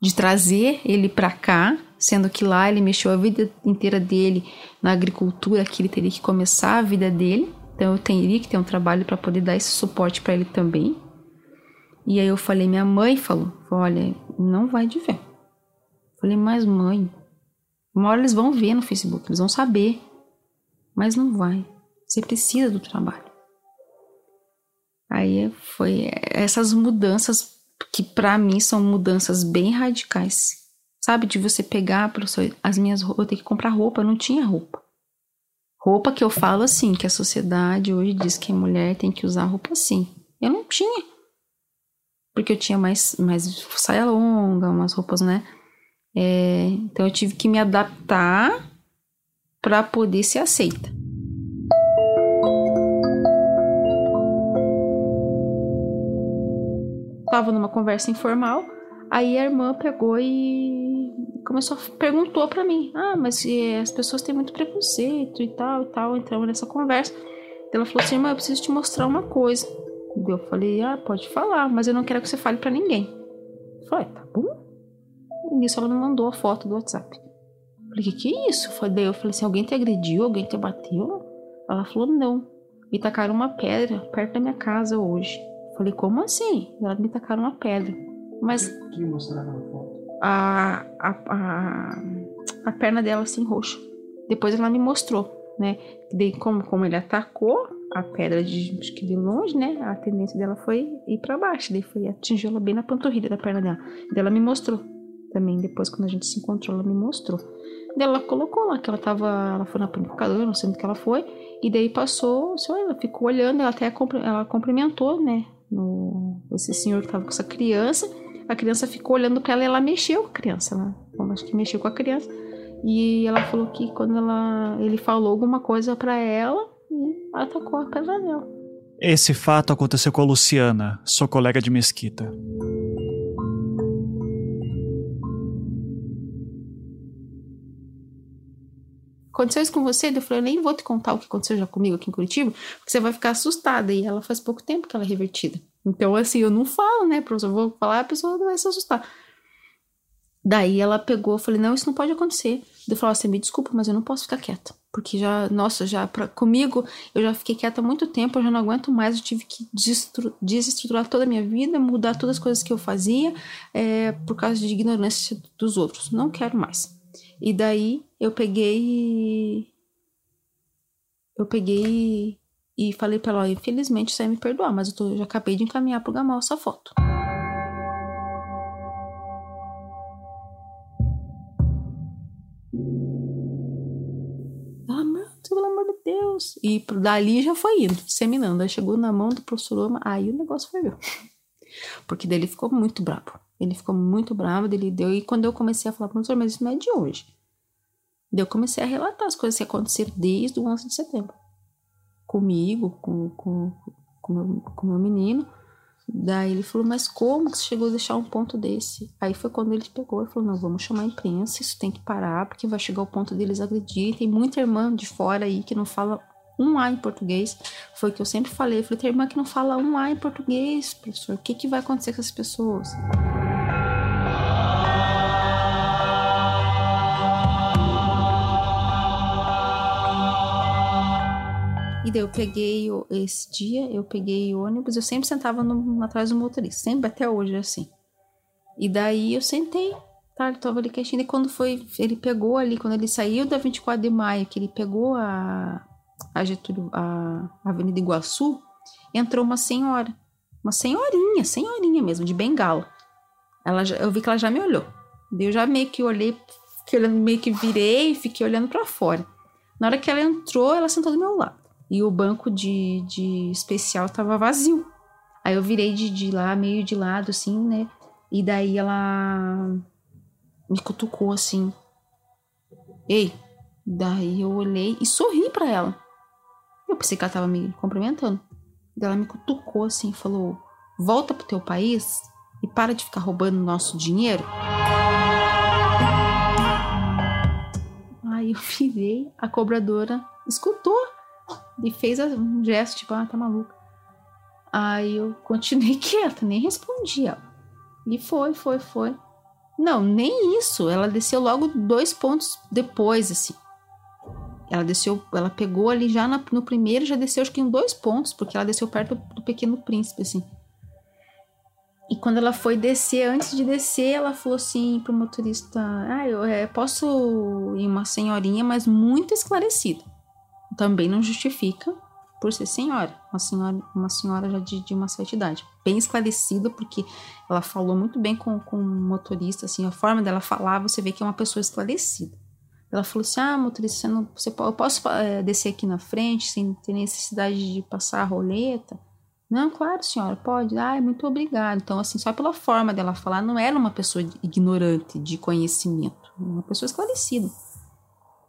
de trazer ele para cá, sendo que lá ele mexeu a vida inteira dele na agricultura, que ele teria que começar a vida dele, Então eu teria que ter um trabalho para poder dar esse suporte para ele também. E aí eu falei, minha mãe falou, olha, não vai de ver. Falei, mas mãe, uma hora eles vão ver no Facebook, eles vão saber. Mas não vai. Você precisa do trabalho. Aí foi essas mudanças que para mim são mudanças bem radicais. Sabe, de você pegar as minhas roupas, eu tenho que comprar roupa, eu não tinha roupa. Roupa que eu falo assim, que a sociedade hoje diz que a mulher tem que usar roupa assim. Eu não tinha. Porque eu tinha mais, mais saia longa, umas roupas, né? É, então eu tive que me adaptar para poder ser aceita. Tava numa conversa informal, aí a irmã pegou e começou perguntou para mim: "Ah, mas as pessoas têm muito preconceito e tal e tal". Entramos nessa conversa. Ela falou assim: "Irmã, eu preciso te mostrar uma coisa". Eu falei: "Ah, pode falar, mas eu não quero que você fale para ninguém". Eu falei: "Tá bom". E nisso ela me mandou a foto do WhatsApp. Eu falei, que que é isso? Daí eu falei assim, alguém te agrediu? Alguém te bateu? Ela falou, não. Me tacaram uma pedra perto da minha casa hoje. Falei, como assim? Ela me tacaram uma pedra. Mas... Que mostraram a foto? A, a, a, a perna dela assim, roxa. Depois ela me mostrou, né? Daí como, como ele atacou a pedra de, acho que de longe, né? A tendência dela foi ir para baixo. Daí foi atingi-la bem na panturrilha da perna dela. Daí ela me mostrou também depois quando a gente se encontrou, ela me mostrou. Daí ela colocou lá que ela tava, ela foi na panificadora, não sei onde que ela foi, e daí passou, só ela ficou olhando, ela até ela cumprimentou, né, no, esse senhor que tava com essa criança, a criança ficou olhando para ela e ela mexeu com a criança, né, acho que mexeu com a criança, e ela falou que quando ela, ele falou alguma coisa para ela, e atacou a pedra dela. Esse fato aconteceu com a Luciana, sua colega de mesquita. Aconteceu isso com você? Eu falei, eu nem vou te contar o que aconteceu já comigo aqui em Curitiba, porque você vai ficar assustada. E ela faz pouco tempo que ela é revertida. Então, assim, eu não falo, né, professor? Eu vou falar, a pessoa vai se assustar. Daí ela pegou, eu falei, não, isso não pode acontecer. Eu falei, você me desculpa, mas eu não posso ficar quieta. Porque já, nossa, já pra, comigo, eu já fiquei quieta há muito tempo, eu já não aguento mais, eu tive que desestruturar toda a minha vida, mudar todas as coisas que eu fazia, é, por causa de ignorância dos outros. Não quero mais. E daí eu peguei. Eu peguei e falei pra ela: infelizmente você vai me perdoar, mas eu, tô, eu já acabei de encaminhar pro Gamal essa foto. Ela, meu, pelo amor de Deus. E dali já foi indo, disseminando. Aí chegou na mão do professor Oma, aí o negócio foi meu. Porque daí ele ficou muito bravo. Ele ficou muito bravo, ele deu. E quando eu comecei a falar, professor, mas isso não é de hoje. Daí eu comecei a relatar as coisas que aconteceram desde o 11 de setembro. Comigo, com, com, com, meu, com meu menino. Daí ele falou, mas como que você chegou a deixar um ponto desse? Aí foi quando ele pegou e falou, não, vamos chamar a imprensa, isso tem que parar, porque vai chegar o ponto deles agredir. Tem muita irmã de fora aí que não fala um A em português. Foi o que eu sempre falei. Eu falei, tem irmã que não fala um A em português, professor. O que, que vai acontecer com essas pessoas? E daí eu peguei esse dia, eu peguei ônibus, eu sempre sentava no, atrás do motorista, sempre até hoje assim. E daí eu sentei, tá? Ele tava ali quietinho. E quando foi, ele pegou ali, quando ele saiu da 24 de maio, que ele pegou a, a Getúlio, a Avenida Iguaçu, entrou uma senhora. Uma senhorinha, senhorinha mesmo, de bengala. Ela, eu vi que ela já me olhou. Eu já meio que olhei, fiquei olhando, meio que virei fiquei olhando para fora. Na hora que ela entrou, ela sentou do meu lado e o banco de, de especial tava vazio. Aí eu virei de, de lá, meio de lado, assim, né? E daí ela me cutucou assim. Ei! Daí eu olhei e sorri para ela. Eu pensei que ela tava me cumprimentando. Ela me cutucou assim, falou: Volta pro teu país e para de ficar roubando nosso dinheiro. Aí eu virei, a cobradora escutou e fez um gesto, tipo, ah, tá maluca. Aí eu continuei quieta, nem respondi ela. E foi, foi, foi. Não, nem isso. Ela desceu logo dois pontos depois, assim. ela desceu, ela pegou ali já na, no primeiro, já desceu acho que em dois pontos, porque ela desceu perto do, do Pequeno Príncipe, assim. E quando ela foi descer, antes de descer, ela falou assim pro motorista: Ah, eu é, posso ir uma senhorinha, mas muito esclarecida. Também não justifica por ser senhora, uma senhora, uma senhora já de, de uma certa idade. Bem esclarecida, porque ela falou muito bem com, com o motorista, assim, a forma dela falar, você vê que é uma pessoa esclarecida. Ela falou assim: Ah, motorista, você não, você, eu posso é, descer aqui na frente sem ter necessidade de passar a roleta? Não, claro, senhora, pode. Ai, muito obrigada. Então, assim, só pela forma dela falar, não era uma pessoa ignorante de conhecimento, uma pessoa esclarecida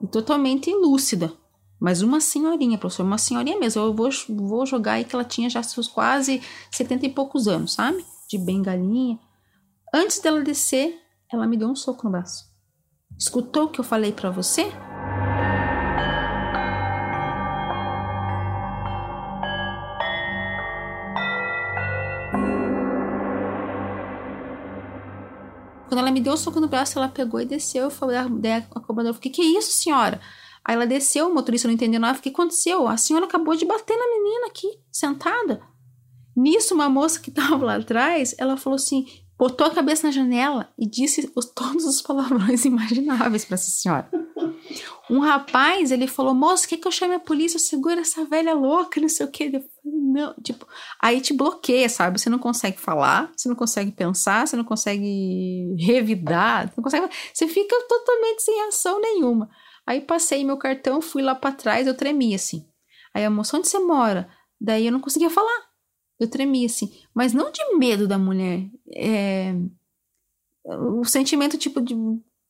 e totalmente lúcida. Mas uma senhorinha, professor, uma senhorinha mesmo. Eu vou, vou jogar aí que ela tinha já seus quase 70 e poucos anos, sabe? De bengalinha. Antes dela descer, ela me deu um soco no braço. Escutou o que eu falei para você? Quando ela me deu o soco no braço, ela pegou e desceu. Eu falei, daí a cobradora, o que, que é isso, senhora? Aí ela desceu, o motorista não entendeu nada. O que aconteceu? A senhora acabou de bater na menina aqui, sentada. Nisso, uma moça que estava lá atrás, ela falou assim, botou a cabeça na janela e disse os, todos os palavrões imagináveis para essa senhora. Um rapaz, ele falou, moça, quer que eu chame a polícia? Segura essa velha louca, não sei o quê. Eu falei, não, tipo, aí te bloqueia, sabe? Você não consegue falar, você não consegue pensar, você não consegue revidar, você não consegue... Você fica totalmente sem ação nenhuma. Aí passei meu cartão, fui lá para trás, eu tremi assim. Aí a moça, onde você mora? Daí eu não conseguia falar. Eu tremi assim. Mas não de medo da mulher. É... O sentimento, tipo, de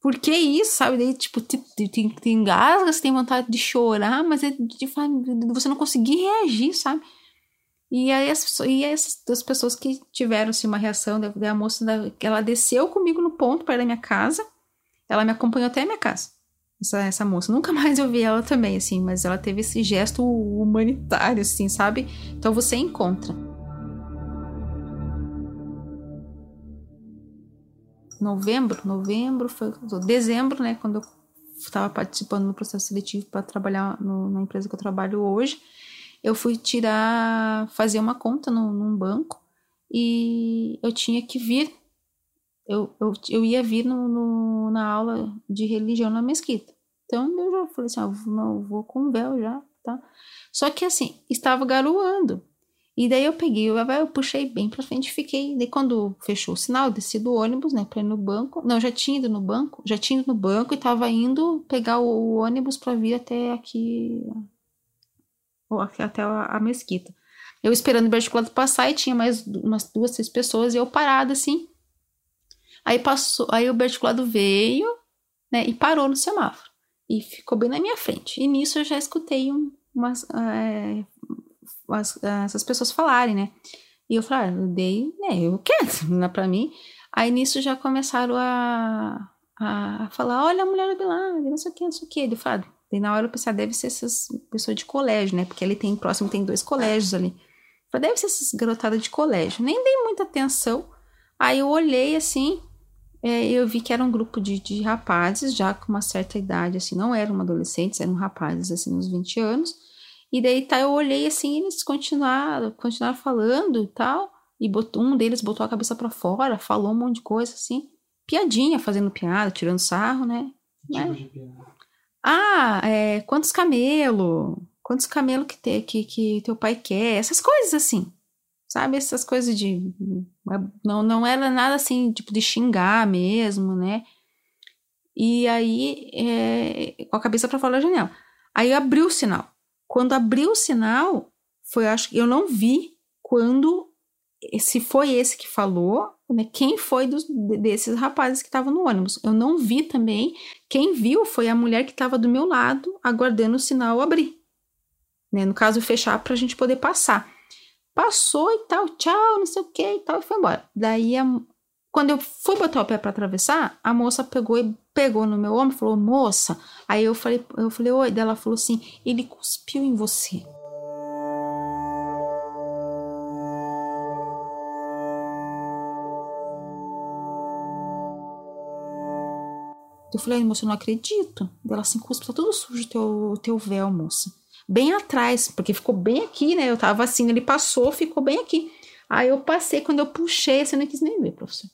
por que isso, sabe? Daí, tipo, te, te, te, engasga, você tem vontade de chorar, mas é de, você não conseguir reagir, sabe? E aí as, e duas pessoas que tiveram assim, uma reação, da, da moça, da, ela desceu comigo no ponto perto da minha casa, ela me acompanhou até a minha casa essa, essa moça. Nunca mais eu vi ela também, assim, mas ela teve esse gesto humanitário, assim, sabe? Então você encontra. Novembro, novembro, foi dezembro, né? Quando eu estava participando no processo seletivo para trabalhar no, na empresa que eu trabalho hoje, eu fui tirar, fazer uma conta no, num banco e eu tinha que vir eu, eu, eu ia vir no, no, na aula de religião na mesquita. Então eu já falei assim, ah, não, vou com véu já, tá? Só que assim, estava garoando. E daí eu peguei véu, eu puxei bem pra frente e fiquei. Daí quando fechou o sinal, desci do ônibus, né, pra ir no banco. Não, já tinha ido no banco, já tinha ido no banco e tava indo pegar o, o ônibus pra vir até aqui, até a, a mesquita. Eu esperando o articulado passar e tinha mais umas duas, três pessoas e eu parada assim. Aí passou, aí o articulado veio, né, e parou no semáforo. E ficou bem na minha frente. E nisso eu já escutei um, umas, é, umas, essas pessoas falarem, né? E eu falei, ah, eu dei, né, eu quero, não é pra mim. Aí nisso já começaram a, a falar, olha a mulher do Bilal, não sei o que, não sei o que. Ele falou, e na hora eu pensei, ah, deve ser essas pessoas de colégio, né? Porque ali tem, próximo tem dois colégios ali. falei, deve ser essas garotadas de colégio. Nem dei muita atenção. Aí eu olhei assim, é, eu vi que era um grupo de, de rapazes, já com uma certa idade, assim, não eram adolescentes, eram rapazes, assim, uns 20 anos. E daí, tá, eu olhei, assim, eles continuaram, continuaram falando e tal, e botou, um deles botou a cabeça para fora, falou um monte de coisa, assim, piadinha, fazendo piada, tirando sarro, né? Tipo né? de piada. Ah, é, quantos camelo? Quantos camelo que, te, que, que teu pai quer? Essas coisas, assim. Sabe, essas coisas de. Não, não era nada assim, tipo, de xingar mesmo, né? E aí, é, com a cabeça para fora da janela. Aí abriu o sinal. Quando abriu o sinal, foi, acho que eu não vi quando, se foi esse que falou, né, quem foi dos, desses rapazes que estavam no ônibus. Eu não vi também. Quem viu foi a mulher que estava do meu lado, aguardando o sinal abrir. Né, no caso, fechar para a gente poder passar passou e tal, tchau, não sei o que e tal, e foi embora. Daí, a, quando eu fui botar o pé para atravessar, a moça pegou e pegou no meu ombro e falou, moça. Aí eu falei, eu falei, oi. Daí ela falou assim, ele cuspiu em você. Eu falei, moça, eu não acredito. Ela assim, cuspe, tá tudo sujo o teu, teu véu, moça. Bem atrás, porque ficou bem aqui, né? Eu tava assim, ele passou, ficou bem aqui. Aí eu passei, quando eu puxei, você não quis nem ver, professor.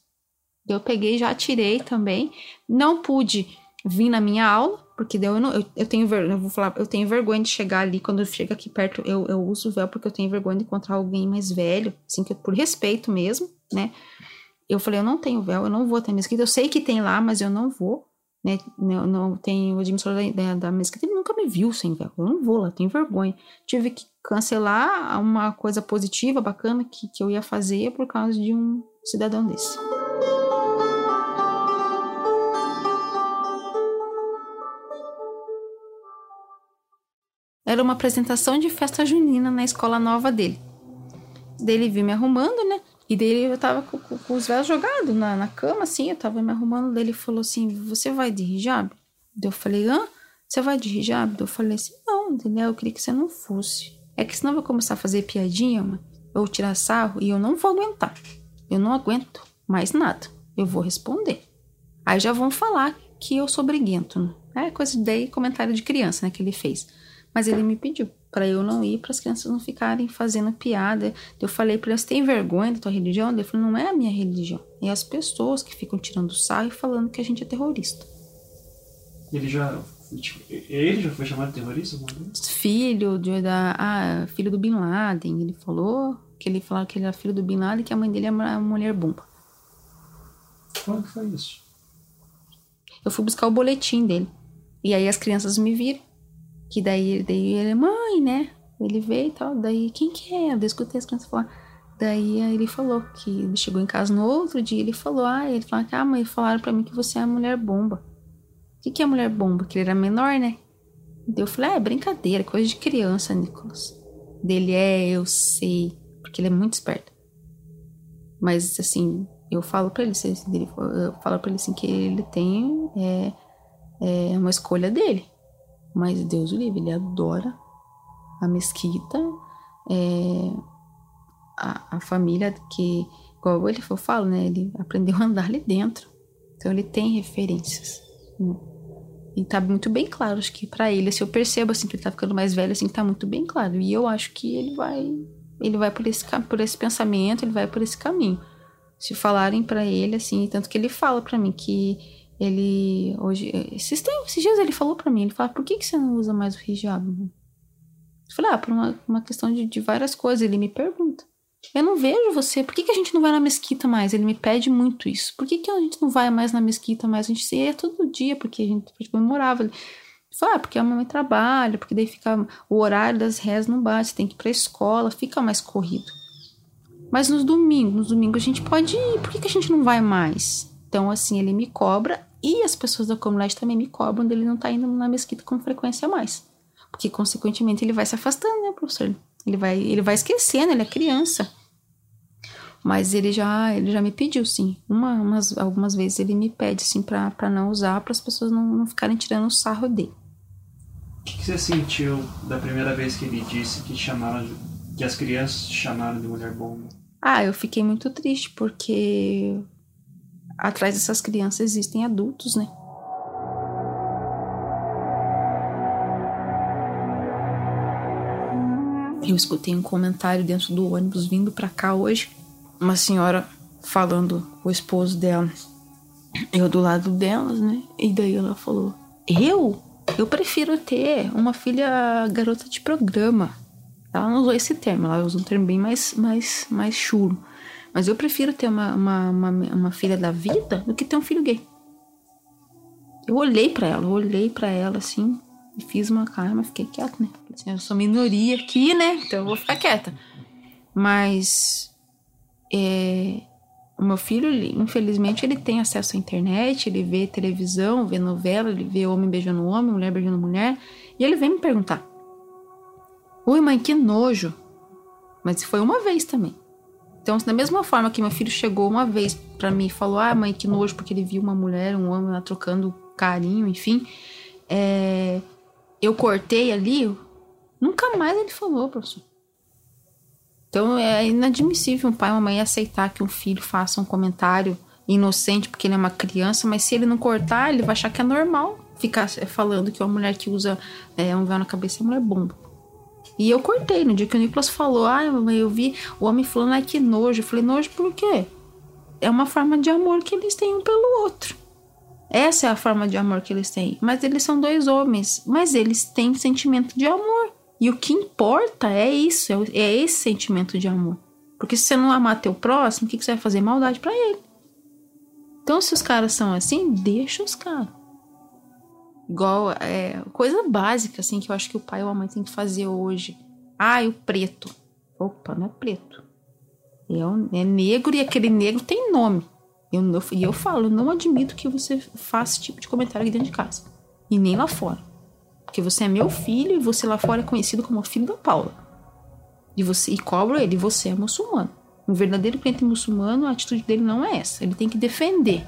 Eu peguei, já tirei também. Não pude vir na minha aula, porque eu, não, eu, eu tenho vergonha, eu vou falar, eu tenho vergonha de chegar ali, quando eu chego aqui perto, eu, eu uso o véu porque eu tenho vergonha de encontrar alguém mais velho, assim, que por respeito mesmo, né? Eu falei, eu não tenho véu, eu não vou até a mesquita, eu sei que tem lá, mas eu não vou, né? Não, não tem o administrador da, da, da ele nunca me viu sem véu, eu não vou lá, tenho vergonha. Tive que cancelar uma coisa positiva, bacana, que, que eu ia fazer por causa de um cidadão desse. Era uma apresentação de festa junina na escola nova dele. Dele viu me arrumando, né? E dele eu tava com, com, com os véus jogados na, na cama, assim, eu tava me arrumando. Dele falou assim: Você vai de hijab? Eu falei: Hã? Você vai de hijab? Eu falei assim: Não, entendeu? Eu queria que você não fosse. É que senão vai começar a fazer piadinha, ou tirar sarro, e eu não vou aguentar. Eu não aguento mais nada. Eu vou responder. Aí já vão falar que eu sou briguento, né? É coisa daí, comentário de criança, né, que ele fez. Mas ele me pediu para eu não ir, para as crianças não ficarem fazendo piada. Eu falei para ele: você tem vergonha da tua religião? Ele falou: não é a minha religião, é as pessoas que ficam tirando sarro e falando que a gente é terrorista. Ele já Tipo, ele já foi chamado de terrorista? Filho de, da, ah, filho do Bin Laden. Ele falou que ele falava que ele era filho do Bin Laden e que a mãe dele era uma mulher bomba. Quando que foi isso? Eu fui buscar o boletim dele. E aí as crianças me viram. Que daí, daí ele, mãe, né? Ele veio e tal. Daí, quem que é? Eu escutei as crianças falar. Daí ele falou que ele chegou em casa no outro dia. Ele falou, ah, ele falou ah, mãe, falaram pra mim que você é a mulher bomba que, que é mulher bomba? Que ele era menor, né? Eu falei, ah, é brincadeira, coisa de criança, Nicolas. Dele é, eu sei, porque ele é muito esperto. Mas, assim, eu falo pra ele, eu falo pra ele assim, que ele tem é, é uma escolha dele. Mas Deus o livre, ele adora a mesquita, é, a, a família que, igual ele eu falo, né? Ele aprendeu a andar ali dentro. Então ele tem referências. Né? E tá muito bem claro, acho que para ele, se eu percebo assim que ele tá ficando mais velho, assim, tá muito bem claro. E eu acho que ele vai ele vai por esse por esse pensamento, ele vai por esse caminho. Se falarem para ele assim, tanto que ele fala para mim que ele hoje esses, tempos, esses dias ele falou para mim, ele fala: "Por que que você não usa mais o hijab?" Eu falei: "Ah, por uma, uma questão de, de várias coisas". Ele me pergunta. Eu não vejo você. Por que, que a gente não vai na mesquita mais? Ele me pede muito isso. Por que, que a gente não vai mais na mesquita mais? A gente ia todo dia, porque a gente tipo, morava ali. Fala, ah, porque a mamãe trabalha, porque daí fica o horário das rezas não bate, tem que ir pra escola, fica mais corrido. Mas nos domingos, nos domingos a gente pode ir, por que, que a gente não vai mais? Então, assim, ele me cobra e as pessoas da comunidade também me cobram dele não tá indo na mesquita com frequência mais. Porque, consequentemente, ele vai se afastando, né, professor? Ele vai, ele vai esquecendo, ele é criança. Mas ele já, ele já me pediu, sim. Uma, umas, algumas vezes ele me pede, assim, pra, pra não usar, para as pessoas não, não ficarem tirando o sarro dele. O que, que, você sentiu da primeira vez que ele disse que chamaram, que as crianças te chamaram de mulher bomba? Ah, eu fiquei muito triste, porque atrás dessas crianças existem adultos, né? Eu escutei um comentário dentro do ônibus vindo para cá hoje. Uma senhora falando com o esposo dela. Eu do lado delas, né? E daí ela falou: Eu? Eu prefiro ter uma filha garota de programa. Ela não usou esse termo, ela usou um termo bem mais, mais, mais chulo. Mas eu prefiro ter uma, uma, uma, uma filha da vida do que ter um filho gay. Eu olhei para ela, olhei para ela assim, e fiz uma cara, mas fiquei quieta, né? Assim, eu sou minoria aqui, né? Então eu vou ficar quieta. Mas é, o meu filho, infelizmente, ele tem acesso à internet, ele vê televisão, vê novela, ele vê homem beijando homem, mulher beijando mulher, e ele vem me perguntar: Oi, mãe, que nojo. Mas foi uma vez também. Então, da mesma forma que meu filho chegou uma vez para mim e falou: Ah, mãe, que nojo, porque ele viu uma mulher, um homem lá trocando carinho, enfim. É, eu cortei ali, nunca mais ele falou, professor. Então é inadmissível um pai e uma mãe aceitar que um filho faça um comentário inocente porque ele é uma criança, mas se ele não cortar, ele vai achar que é normal ficar falando que uma mulher que usa é, um véu na cabeça é mulher bomba. E eu cortei, no dia que o Nicolas falou, ah, eu vi o homem falando, ai que nojo. Eu falei, nojo por quê? É uma forma de amor que eles têm um pelo outro. Essa é a forma de amor que eles têm. Mas eles são dois homens, mas eles têm sentimento de amor. E o que importa é isso, é, é esse sentimento de amor. Porque se você não amar teu próximo, o que, que você vai fazer? Maldade para ele. Então, se os caras são assim, deixa os caras. Igual, é, coisa básica, assim, que eu acho que o pai ou a mãe tem que fazer hoje. Ah, o preto. Opa, não é preto. É, é negro e aquele negro tem nome. Eu, eu, e eu falo, eu não admito que você faça esse tipo de comentário aqui dentro de casa. E nem lá fora. Porque você é meu filho e você lá fora é conhecido como filho da Paula. E você e cobro ele, você é muçulmano. Um verdadeiro crente muçulmano, a atitude dele não é essa. Ele tem que defender.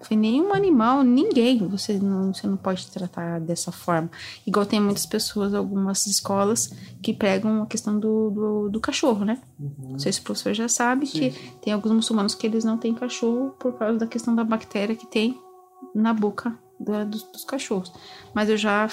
Foi nenhum animal, ninguém. Você não, você não pode tratar dessa forma. Igual tem muitas pessoas, algumas escolas, que pregam a questão do, do, do cachorro, né? Uhum. Não sei se o professor já sabe Sim. que tem alguns muçulmanos que eles não têm cachorro por causa da questão da bactéria que tem na boca da, dos, dos cachorros. Mas eu já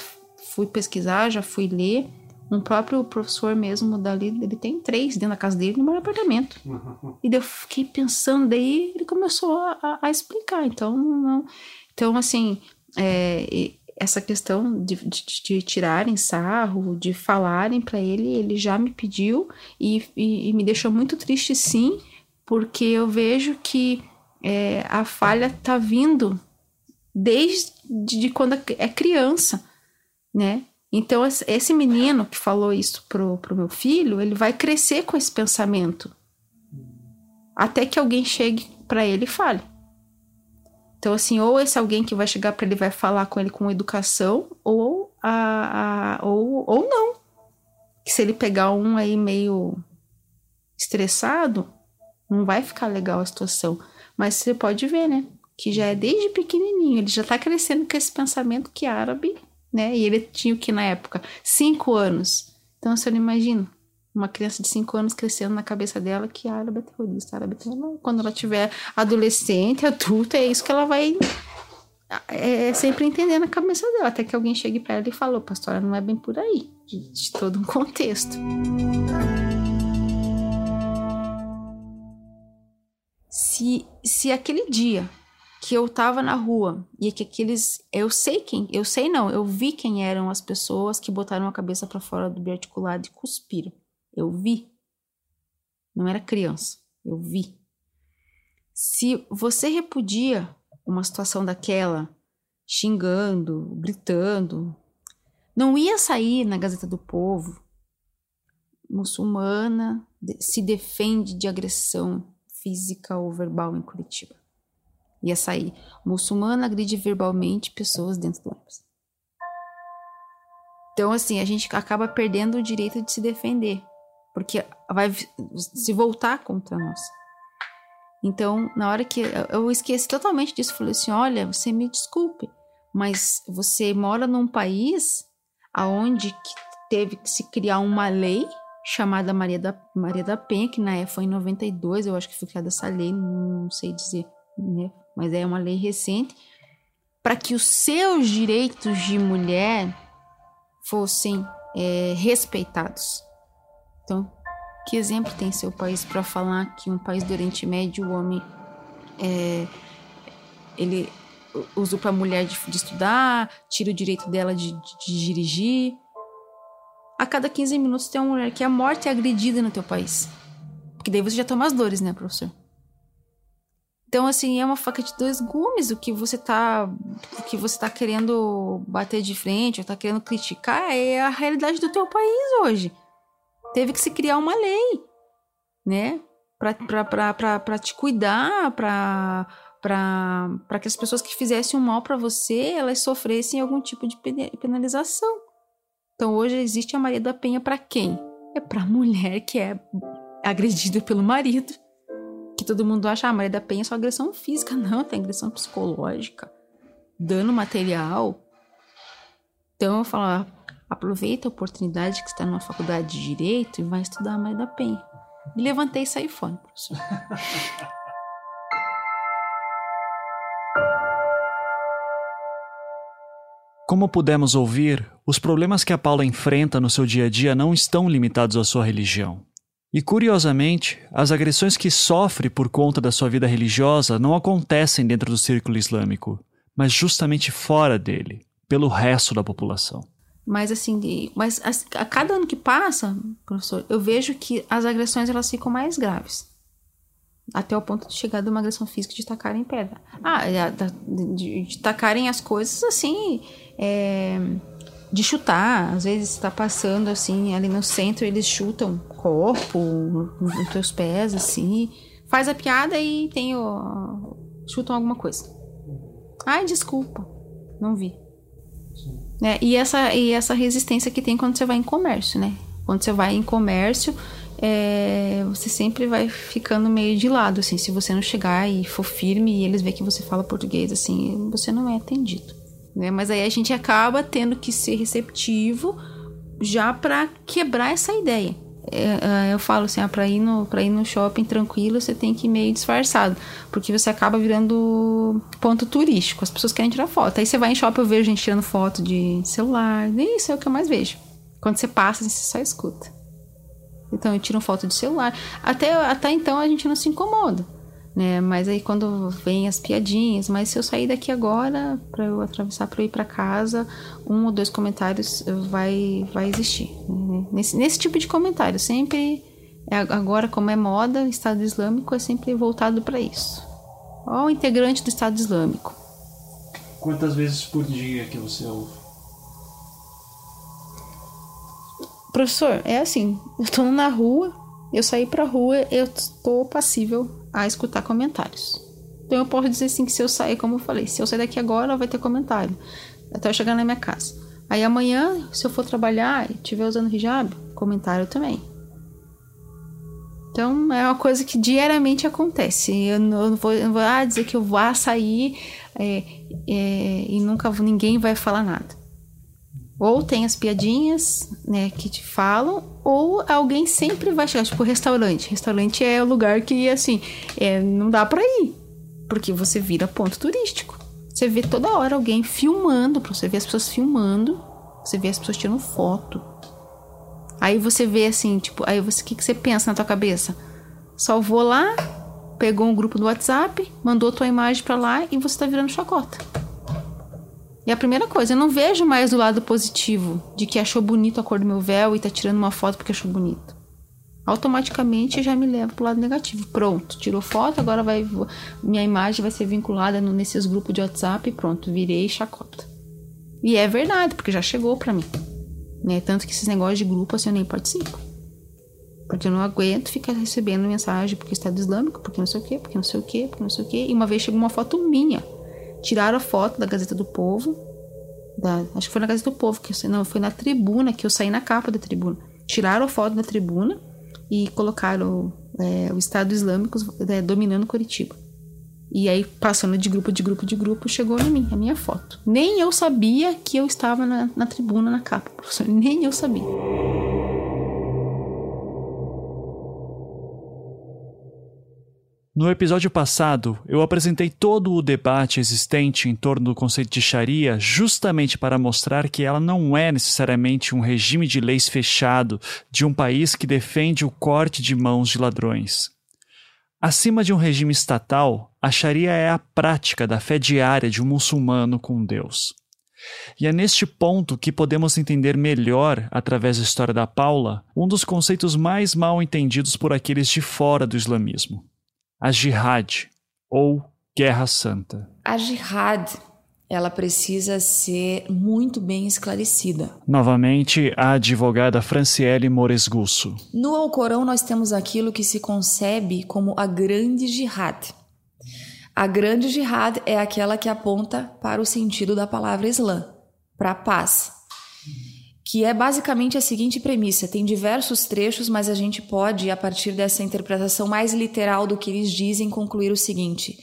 fui pesquisar, já fui ler um próprio professor mesmo dali, ele tem três dentro da casa dele no meu apartamento. Uhum. E eu fiquei pensando, daí ele começou a, a explicar. Então, não, então assim, é, essa questão de, de, de, tirarem sarro, de falarem para ele, ele já me pediu e, e, e, me deixou muito triste, sim, porque eu vejo que é, a falha tá vindo desde de quando é criança, né? Então, esse menino que falou isso pro, pro meu filho, ele vai crescer com esse pensamento. Até que alguém chegue para ele e fale. Então, assim, ou esse alguém que vai chegar para ele vai falar com ele com educação, ou, a, a, ou, ou não. Que se ele pegar um aí meio estressado, não vai ficar legal a situação. Mas você pode ver, né? Que já é desde pequenininho, ele já tá crescendo com esse pensamento que árabe né? E ele tinha o que na época? Cinco anos. Então você não imagina uma criança de cinco anos crescendo na cabeça dela que árabe é terrorista, árabe é terrorista. Quando ela tiver adolescente, adulta, é isso que ela vai é, é sempre entender na cabeça dela, até que alguém chegue para ela e falou, pastora, não é bem por aí, de, de todo um contexto. Se, se aquele dia que eu tava na rua e que aqueles eu sei quem, eu sei não, eu vi quem eram as pessoas que botaram a cabeça para fora do biarticulado e cuspiram. Eu vi. Não era criança, eu vi. Se você repudia uma situação daquela, xingando, gritando, não ia sair na Gazeta do Povo. Muçulmana se defende de agressão física ou verbal em Curitiba ia sair. Muçulmana agride verbalmente pessoas dentro do ônibus. Então, assim, a gente acaba perdendo o direito de se defender, porque vai se voltar contra nós. Então, na hora que eu esqueci totalmente disso, falei assim: olha, você me desculpe, mas você mora num país aonde teve que se criar uma lei chamada Maria da, Maria da Penha, que na época foi em 92, eu acho que foi criada essa lei, não sei dizer, né? Mas é uma lei recente, para que os seus direitos de mulher fossem é, respeitados. Então, que exemplo tem seu país para falar que um país do Oriente Médio, o homem é, ele para a mulher de, de, estudar, tira o direito dela de, de, de, dirigir. A cada 15 minutos tem uma mulher que é morta e agredida no teu país. Porque daí você já toma as dores, né, professor? Então, assim, é uma faca de dois gumes o que você tá, o que você tá querendo bater de frente, ou tá querendo criticar, é a realidade do teu país hoje. Teve que se criar uma lei, né? Pra te cuidar, pra, pra que as pessoas que fizessem um mal para você, elas sofressem algum tipo de penalização. Então, hoje existe a Maria da Penha para quem? É pra mulher que é agredida pelo marido que todo mundo acha, ah, Maria da Penha é só agressão física. Não, tem agressão psicológica, dano material. Então eu falo, ah, aproveita a oportunidade que está numa faculdade de direito e vai estudar a Maria da Penha. Me levantei e saí fora, professor. Como pudemos ouvir, os problemas que a Paula enfrenta no seu dia a dia não estão limitados à sua religião. E curiosamente, as agressões que sofre por conta da sua vida religiosa não acontecem dentro do círculo islâmico, mas justamente fora dele, pelo resto da população. Mas assim, mas a, cada ano que passa, professor, eu vejo que as agressões elas ficam mais graves. Até o ponto de chegar de uma agressão física de tacarem pedra. Ah, é, de, de tacarem as coisas assim. É, de chutar. Às vezes está passando assim, ali no centro, eles chutam corpo nos teus pés, assim. Faz a piada e tem o. chutam alguma coisa. Ai, desculpa. Não vi. É, e, essa, e essa resistência que tem quando você vai em comércio, né? Quando você vai em comércio, é, você sempre vai ficando meio de lado, assim. Se você não chegar e for firme e eles ver que você fala português, assim, você não é atendido. Né? Mas aí a gente acaba tendo que ser receptivo já para quebrar essa ideia. É, é, eu falo assim, ah, para ir no para ir no shopping tranquilo, você tem que ir meio disfarçado, porque você acaba virando ponto turístico. As pessoas querem tirar foto. Aí você vai em shopping, eu vejo gente tirando foto de celular. Isso é o que eu mais vejo. Quando você passa, você só escuta. Então, eu tiro foto de celular. Até, até então a gente não se incomoda né? Mas aí quando vem as piadinhas, mas se eu sair daqui agora para eu atravessar para ir para casa, um ou dois comentários vai vai existir. Né? Nesse, nesse tipo de comentário, sempre é, agora como é moda, Estado Islâmico é sempre voltado para isso. Ó, o integrante do Estado Islâmico. Quantas vezes por dia que você ouve? Professor, é assim, eu tô na rua, eu saí pra rua, eu estou passível a escutar comentários. Então eu posso dizer assim que se eu sair, como eu falei, se eu sair daqui agora, vai ter comentário. Até eu chegar na minha casa. Aí amanhã, se eu for trabalhar e estiver usando hijab, comentário também. Então é uma coisa que diariamente acontece. Eu não, vou, eu não vou ah, dizer que eu vá sair é, é, e nunca ninguém vai falar nada. Ou tem as piadinhas, né, que te falam, ou alguém sempre vai chegar, tipo restaurante. Restaurante é o lugar que, assim, é, não dá pra ir, porque você vira ponto turístico. Você vê toda hora alguém filmando, você vê as pessoas filmando, você vê as pessoas tirando foto. Aí você vê assim, tipo, aí você, o que, que você pensa na tua cabeça? Salvou lá, pegou um grupo do WhatsApp, mandou tua imagem pra lá e você tá virando chacota. E a primeira coisa, eu não vejo mais o lado positivo de que achou bonito a cor do meu véu e tá tirando uma foto porque achou bonito. Automaticamente já me leva pro lado negativo. Pronto, tirou foto, agora vai minha imagem vai ser vinculada no, nesses grupos de WhatsApp e pronto, virei chacota. E é verdade, porque já chegou para mim. Né? Tanto que esses negócios de grupo assim eu nem participo. Porque eu não aguento ficar recebendo mensagem porque Estado Islâmico, porque não sei o quê, porque não sei o quê, porque não sei o quê. E uma vez chegou uma foto minha tiraram a foto da Gazeta do Povo. Da, acho que foi na Gazeta do Povo, que eu, não, foi na tribuna, que eu saí na capa da tribuna. Tiraram a foto da tribuna e colocaram é, o Estado Islâmico é, dominando Curitiba. E aí, passando de grupo, de grupo, de grupo, chegou em mim, a minha foto. Nem eu sabia que eu estava na, na tribuna, na capa, professor. Nem eu sabia. No episódio passado, eu apresentei todo o debate existente em torno do conceito de Sharia justamente para mostrar que ela não é necessariamente um regime de leis fechado de um país que defende o corte de mãos de ladrões. Acima de um regime estatal, a Sharia é a prática da fé diária de um muçulmano com Deus. E é neste ponto que podemos entender melhor, através da história da Paula, um dos conceitos mais mal entendidos por aqueles de fora do islamismo a jihad ou guerra santa. A jihad ela precisa ser muito bem esclarecida. Novamente, a advogada Franciele Moresgusso. No Alcorão, nós temos aquilo que se concebe como a grande jihad. A grande jihad é aquela que aponta para o sentido da palavra Islã, para a paz que é basicamente a seguinte premissa: tem diversos trechos, mas a gente pode, a partir dessa interpretação mais literal do que eles dizem, concluir o seguinte: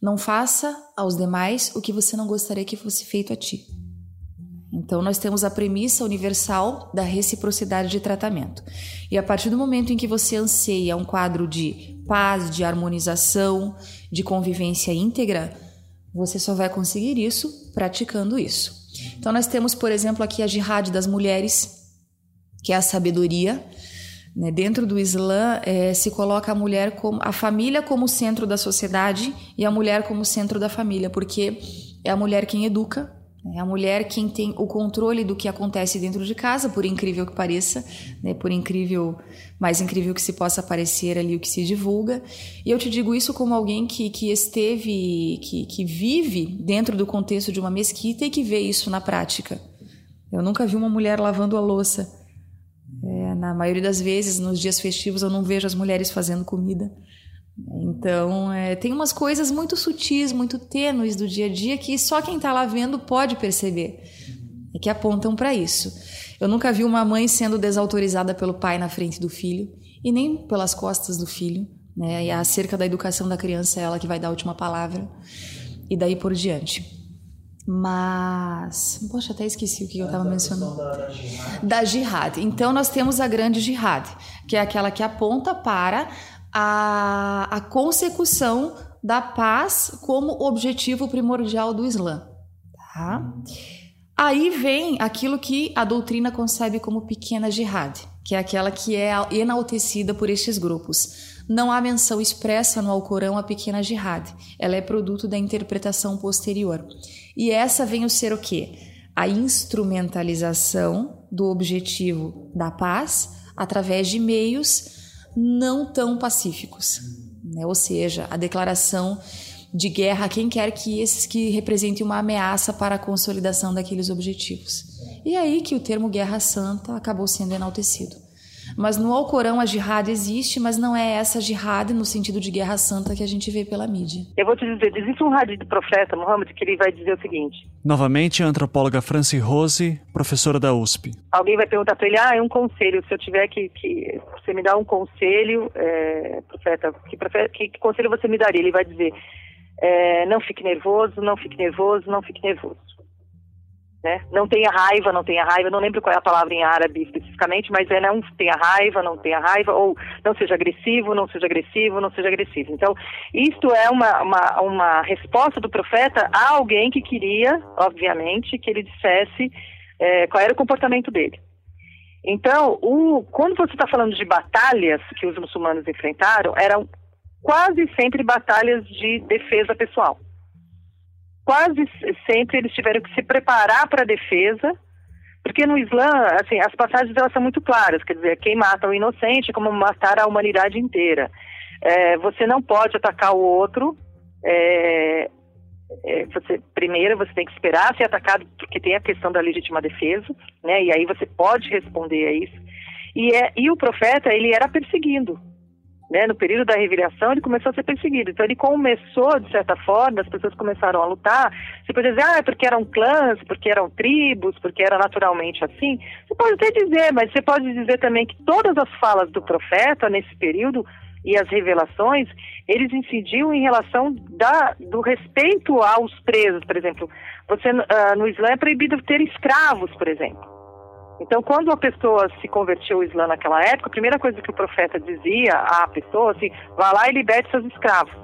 não faça aos demais o que você não gostaria que fosse feito a ti. Então, nós temos a premissa universal da reciprocidade de tratamento. E a partir do momento em que você anseia um quadro de paz, de harmonização, de convivência íntegra, você só vai conseguir isso praticando isso. Então nós temos, por exemplo, aqui a jihad das mulheres, que é a sabedoria. Né? Dentro do Islã é, se coloca a mulher como a família como centro da sociedade e a mulher como centro da família, porque é a mulher quem educa, é a mulher quem tem o controle do que acontece dentro de casa, por incrível que pareça, né? por incrível, mais incrível que se possa parecer ali o que se divulga. E eu te digo isso como alguém que, que esteve, que, que vive dentro do contexto de uma mesquita e que vê isso na prática. Eu nunca vi uma mulher lavando a louça. É, na maioria das vezes, nos dias festivos, eu não vejo as mulheres fazendo comida. Então, é, tem umas coisas muito sutis, muito tênues do dia a dia que só quem está lá vendo pode perceber e que apontam para isso. Eu nunca vi uma mãe sendo desautorizada pelo pai na frente do filho e nem pelas costas do filho. Né? E acerca da educação da criança é ela que vai dar a última palavra e daí por diante. Mas, poxa, até esqueci o que eu estava mencionando. Da, jihad. da jihad. Então, nós temos a grande jihad, que é aquela que aponta para a, a consecução da paz como objetivo primordial do Islã. Tá? Aí vem aquilo que a doutrina concebe como pequena jihad, que é aquela que é enaltecida por estes grupos. Não há menção expressa no Alcorão a pequena jihad, ela é produto da interpretação posterior. E essa vem a ser o quê? A instrumentalização do objetivo da paz através de meios não tão pacíficos. Né? Ou seja, a declaração de guerra a quem quer que esses que representem uma ameaça para a consolidação daqueles objetivos. E é aí que o termo guerra santa acabou sendo enaltecido. Mas no Alcorão a jihad existe, mas não é essa jihad no sentido de guerra santa que a gente vê pela mídia. Eu vou te dizer, existe um hadith do profeta Muhammad que ele vai dizer o seguinte. Novamente, a antropóloga Franci Rose, professora da USP. Alguém vai perguntar para ele, ah, é um conselho, se eu tiver que, que você me dá um conselho, é, profeta, que, profeta que, que, conselho você me daria? Ele vai dizer, é, não fique nervoso, não fique nervoso, não fique nervoso. Né? Não tenha raiva, não tenha raiva, não lembro qual é a palavra em árabe especificamente, mas é não tenha raiva, não tenha raiva, ou não seja agressivo, não seja agressivo, não seja agressivo. Então, isto é uma, uma, uma resposta do profeta a alguém que queria, obviamente, que ele dissesse é, qual era o comportamento dele. Então, o, quando você está falando de batalhas que os muçulmanos enfrentaram, eram quase sempre batalhas de defesa pessoal quase sempre eles tiveram que se preparar para a defesa, porque no Islã, assim, as passagens elas são muito claras, quer dizer, quem mata o inocente é como matar a humanidade inteira. É, você não pode atacar o outro, é, é, você, primeiro você tem que esperar ser atacado, porque tem a questão da legítima defesa, né, e aí você pode responder a isso. E, é, e o profeta, ele era perseguindo, né, no período da reviração, ele começou a ser perseguido. Então, ele começou, de certa forma, as pessoas começaram a lutar. Você pode dizer, ah, é porque eram clãs, porque eram tribos, porque era naturalmente assim. Você pode até dizer, mas você pode dizer também que todas as falas do profeta nesse período e as revelações, eles incidiam em relação da, do respeito aos presos, por exemplo. Você, uh, no Islã é proibido ter escravos, por exemplo. Então, quando a pessoa se converteu ao Islã naquela época, a primeira coisa que o profeta dizia à pessoa, assim, vá lá e liberte seus escravos.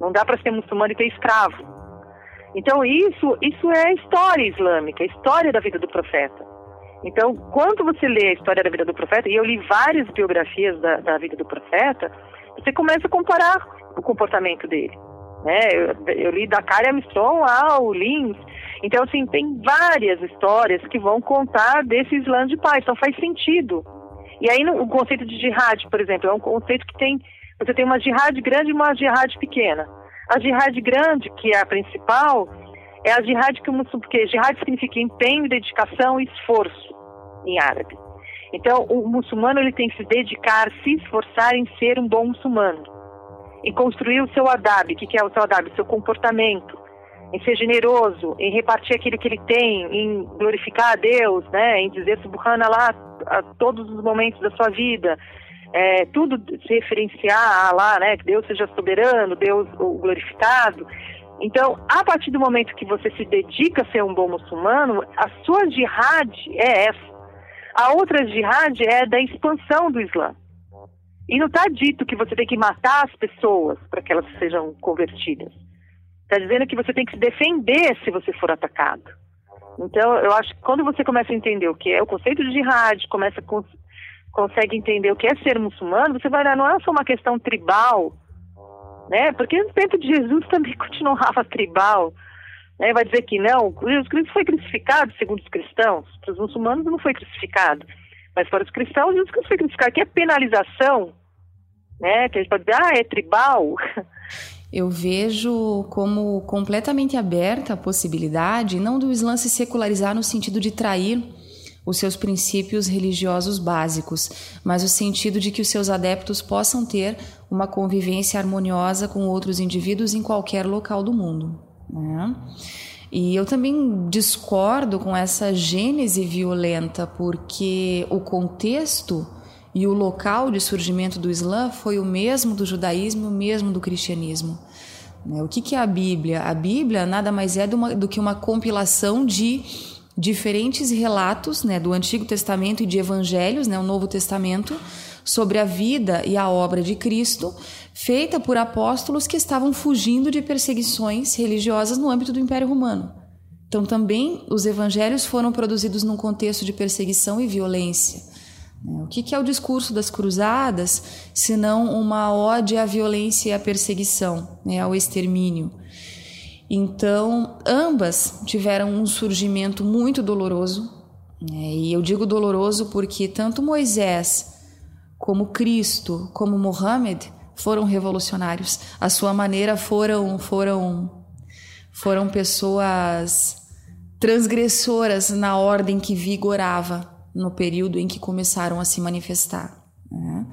Não dá para ser muçulmano e ter escravo. Então, isso, isso é história islâmica, história da vida do profeta. Então, quando você lê a história da vida do profeta, e eu li várias biografias da, da vida do profeta, você começa a comparar o comportamento dele. Né? Eu, eu li da Kari Armstrong ao Lins, então, assim, tem várias histórias que vão contar desse Islã de paz, então faz sentido. E aí, no, o conceito de jihad, por exemplo, é um conceito que tem. Você tem uma jihad grande e uma jihad pequena. A jihad grande, que é a principal, é a jihad que. Porque jihad significa empenho, dedicação e esforço em árabe. Então, o muçulmano ele tem que se dedicar, se esforçar em ser um bom muçulmano. Em construir o seu adab. O que é o seu adab? O seu comportamento em ser generoso, em repartir aquilo que ele tem, em glorificar a Deus, né, em dizer Subhanallah a todos os momentos da sua vida, é, tudo se referenciar a Allah, né, que Deus seja soberano, Deus o glorificado. Então, a partir do momento que você se dedica a ser um bom muçulmano, a sua jihad é essa. A outra jihad é da expansão do Islã. E não está dito que você tem que matar as pessoas para que elas sejam convertidas. Está dizendo que você tem que se defender se você for atacado. Então, eu acho que quando você começa a entender o que é o conceito de jihad, começa cons consegue entender o que é ser muçulmano, você vai olhar, não é só uma questão tribal, né? Porque no tempo de Jesus também continuava tribal. Né? Vai dizer que não, Jesus Cristo foi crucificado, segundo os cristãos. Para os muçulmanos não foi crucificado. Mas para os cristãos, Cristo foi crucificado. Que é penalização, né? Que a gente pode dizer, ah, é tribal. Eu vejo como completamente aberta a possibilidade, não do Islã se secularizar no sentido de trair os seus princípios religiosos básicos, mas o sentido de que os seus adeptos possam ter uma convivência harmoniosa com outros indivíduos em qualquer local do mundo. Né? E eu também discordo com essa gênese violenta, porque o contexto e o local de surgimento do Islã foi o mesmo do judaísmo, o mesmo do cristianismo. Né? O que é a Bíblia? A Bíblia nada mais é do que uma compilação de diferentes relatos né, do Antigo Testamento e de Evangelhos, né, o Novo Testamento, sobre a vida e a obra de Cristo, feita por apóstolos que estavam fugindo de perseguições religiosas no âmbito do Império Romano. Então, também os evangelhos foram produzidos num contexto de perseguição e violência. Né? O que é o discurso das cruzadas, senão uma ode à violência e à perseguição, né, ao extermínio? Então, ambas tiveram um surgimento muito doloroso, né? e eu digo doloroso porque tanto Moisés, como Cristo, como Mohammed foram revolucionários. A sua maneira foram foram foram pessoas transgressoras na ordem que vigorava no período em que começaram a se manifestar. Né?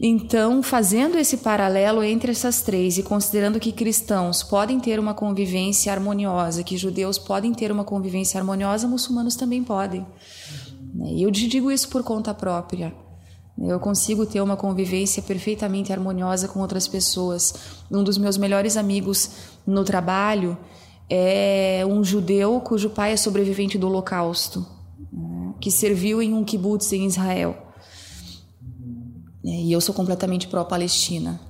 Então, fazendo esse paralelo entre essas três e considerando que cristãos podem ter uma convivência harmoniosa, que judeus podem ter uma convivência harmoniosa, muçulmanos também podem. E eu te digo isso por conta própria. Eu consigo ter uma convivência perfeitamente harmoniosa com outras pessoas. Um dos meus melhores amigos no trabalho é um judeu cujo pai é sobrevivente do Holocausto que serviu em um kibbutz em Israel. E eu sou completamente pró-Palestina.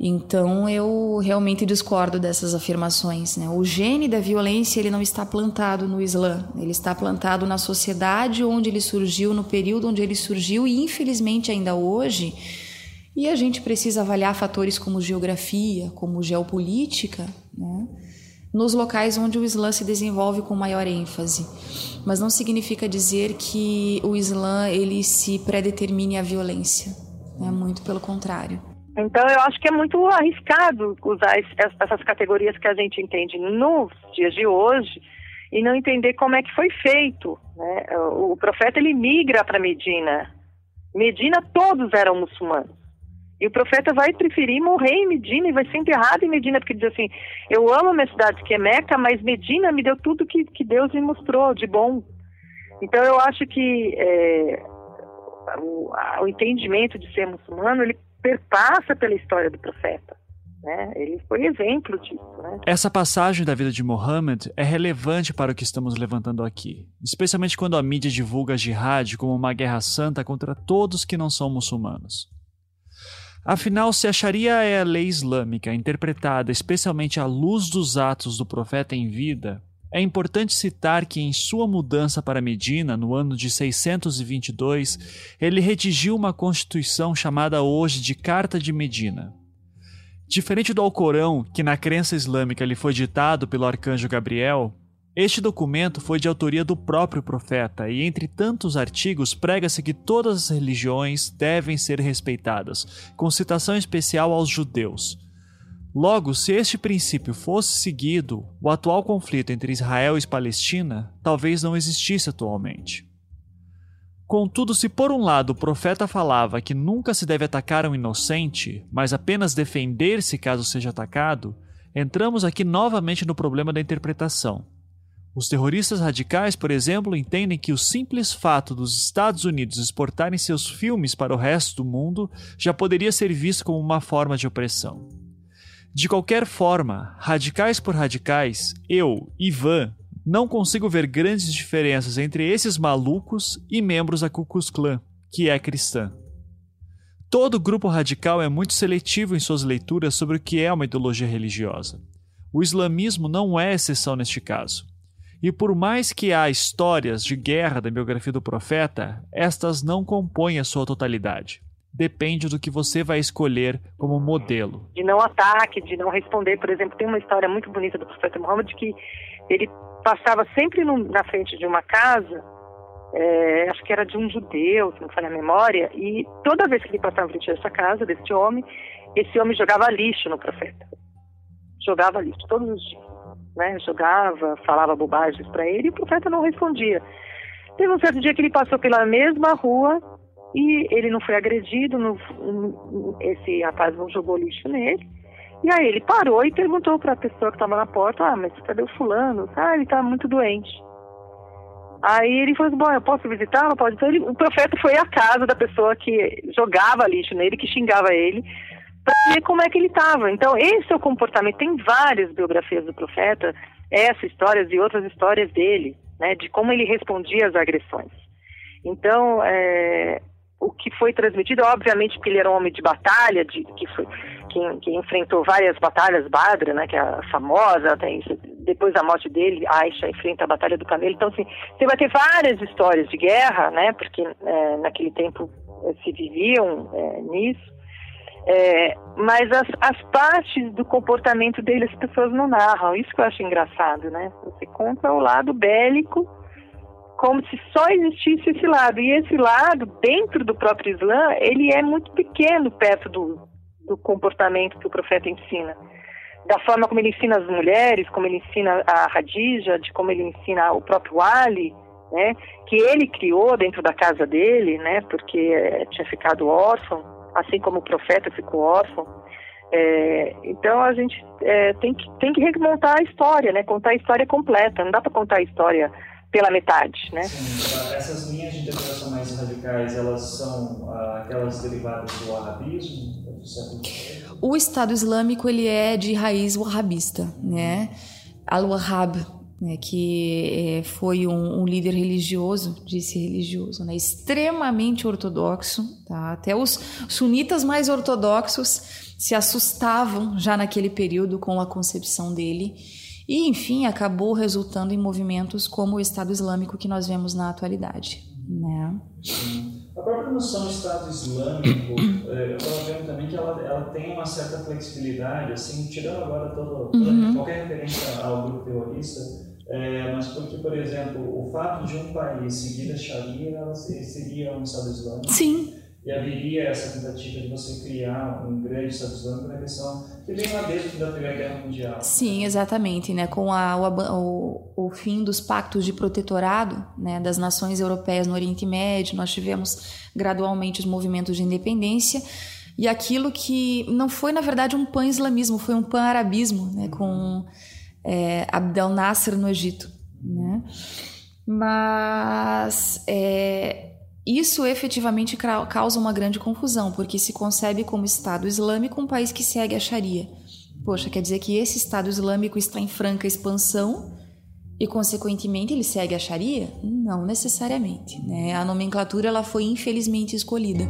Então eu realmente discordo dessas afirmações. Né? O gene da violência ele não está plantado no Islã, ele está plantado na sociedade onde ele surgiu, no período onde ele surgiu e infelizmente ainda hoje. E a gente precisa avaliar fatores como geografia, como geopolítica, né? nos locais onde o Islã se desenvolve com maior ênfase. Mas não significa dizer que o Islã ele se predetermine à violência. É muito pelo contrário. Então eu acho que é muito arriscado usar essas categorias que a gente entende nos dias de hoje e não entender como é que foi feito. Né? O profeta ele migra para Medina. Medina todos eram muçulmanos. E o profeta vai preferir morrer em Medina e vai ser enterrado em Medina, porque diz assim: Eu amo a minha cidade que é Meca, mas Medina me deu tudo que, que Deus me mostrou de bom. Então eu acho que é, o, a, o, entendimento de ser muçulmano ele perpassa pela história do profeta. Né? Ele foi exemplo disso. Né? Essa passagem da vida de Muhammad é relevante para o que estamos levantando aqui, especialmente quando a mídia divulga a jihad como uma guerra santa contra todos que não são muçulmanos. Afinal, se a Sharia é a lei islâmica interpretada especialmente à luz dos atos do profeta em vida, é importante citar que em sua mudança para Medina, no ano de 622, ele redigiu uma constituição chamada hoje de Carta de Medina. Diferente do Alcorão, que na crença islâmica lhe foi ditado pelo arcanjo Gabriel, este documento foi de autoria do próprio profeta, e entre tantos artigos prega-se que todas as religiões devem ser respeitadas, com citação especial aos judeus. Logo, se este princípio fosse seguido, o atual conflito entre Israel e Palestina talvez não existisse atualmente. Contudo, se por um lado o profeta falava que nunca se deve atacar um inocente, mas apenas defender-se caso seja atacado, entramos aqui novamente no problema da interpretação. Os terroristas radicais, por exemplo, entendem que o simples fato dos Estados Unidos exportarem seus filmes para o resto do mundo já poderia ser visto como uma forma de opressão. De qualquer forma, radicais por radicais, eu, Ivan, não consigo ver grandes diferenças entre esses malucos e membros da Ku Klux Klan, que é cristã. Todo grupo radical é muito seletivo em suas leituras sobre o que é uma ideologia religiosa. O islamismo não é exceção neste caso. E por mais que há histórias de guerra da biografia do profeta, estas não compõem a sua totalidade. Depende do que você vai escolher como modelo. De não ataque, de não responder. Por exemplo, tem uma história muito bonita do profeta Muhammad que ele passava sempre no, na frente de uma casa, é, acho que era de um judeu, se não falha a memória, e toda vez que ele passava na frente dessa casa, desse homem, esse homem jogava lixo no profeta. Jogava lixo todos os dias né, jogava, falava bobagens para ele e o profeta não respondia. Teve um certo dia que ele passou pela mesma rua e ele não foi agredido, não, esse rapaz não jogou lixo nele. E aí ele parou e perguntou para a pessoa que estava na porta, ah, mas cadê o fulano? Ah, ele está muito doente. Aí ele falou assim, bom, eu posso visitá-lo? Pode. Então ele, o profeta foi à casa da pessoa que jogava lixo nele, que xingava ele, para ver como é que ele estava. Então, esse é o comportamento. Tem várias biografias do profeta, essas histórias e outras histórias dele, né, de como ele respondia às agressões. Então, é, o que foi transmitido, obviamente, porque ele era um homem de batalha, de, que, foi, que, que enfrentou várias batalhas, Badra, né, que é a famosa, tem, depois da morte dele, Aisha enfrenta a Batalha do Camelo. Então, assim, você vai ter várias histórias de guerra, né, porque é, naquele tempo é, se viviam é, nisso. É, mas as, as, partes do comportamento dele as pessoas não narram. Isso que eu acho engraçado, né? Você conta o lado bélico como se só existisse esse lado. E esse lado, dentro do próprio Islã, ele é muito pequeno perto do, do comportamento que o profeta ensina. Da forma como ele ensina as mulheres, como ele ensina a Hadija, de como ele ensina o próprio Ali, né? Que ele criou dentro da casa dele, né? Porque é, tinha ficado órfão assim como o profeta ficou órfão. É, então a gente é, tem, que, tem que remontar a história, né? Contar a história completa. Não dá para contar a história pela metade, né? Sim, essas linhas de interpretação mais radicais, elas são ah, aquelas derivadas do arabismo? O Estado Islâmico ele é de raiz wahhabista, né? Al-Wahhab, né, que é, foi um, um, líder religioso, disse religioso, né, extremamente ortodoxo. Tá? Até os sunitas mais ortodoxos se assustavam já naquele período com a concepção dele. E, enfim, acabou resultando em movimentos como o Estado Islâmico que nós vemos na atualidade. Né? A própria noção de Estado Islâmico, é, eu estava vendo também que ela, ela tem uma certa flexibilidade, assim, tirando agora todo, uhum. qualquer referência ao grupo terrorista, é, mas porque, por exemplo, o fato de um país seguir a Sharia seria um Estado Islâmico. Sim. E haveria essa tentativa de você criar um grande Estado Islâmico na questão que vem lá desde da Primeira Guerra Mundial. Sim, exatamente. Né? Com a, o, o, fim dos pactos de protetorado né, das nações europeias no Oriente Médio, nós tivemos gradualmente os movimentos de independência e aquilo que não foi, na verdade, um pan-islamismo, foi um pan-arabismo, né, com é, Abdel Nasser no Egito. Né? Mas é, isso efetivamente causa uma grande confusão, porque se concebe como Estado Islâmico um país que segue a Sharia. Poxa, quer dizer que esse Estado Islâmico está em franca expansão e, consequentemente, ele segue a Sharia? Não necessariamente. Né? A nomenclatura ela foi infelizmente escolhida.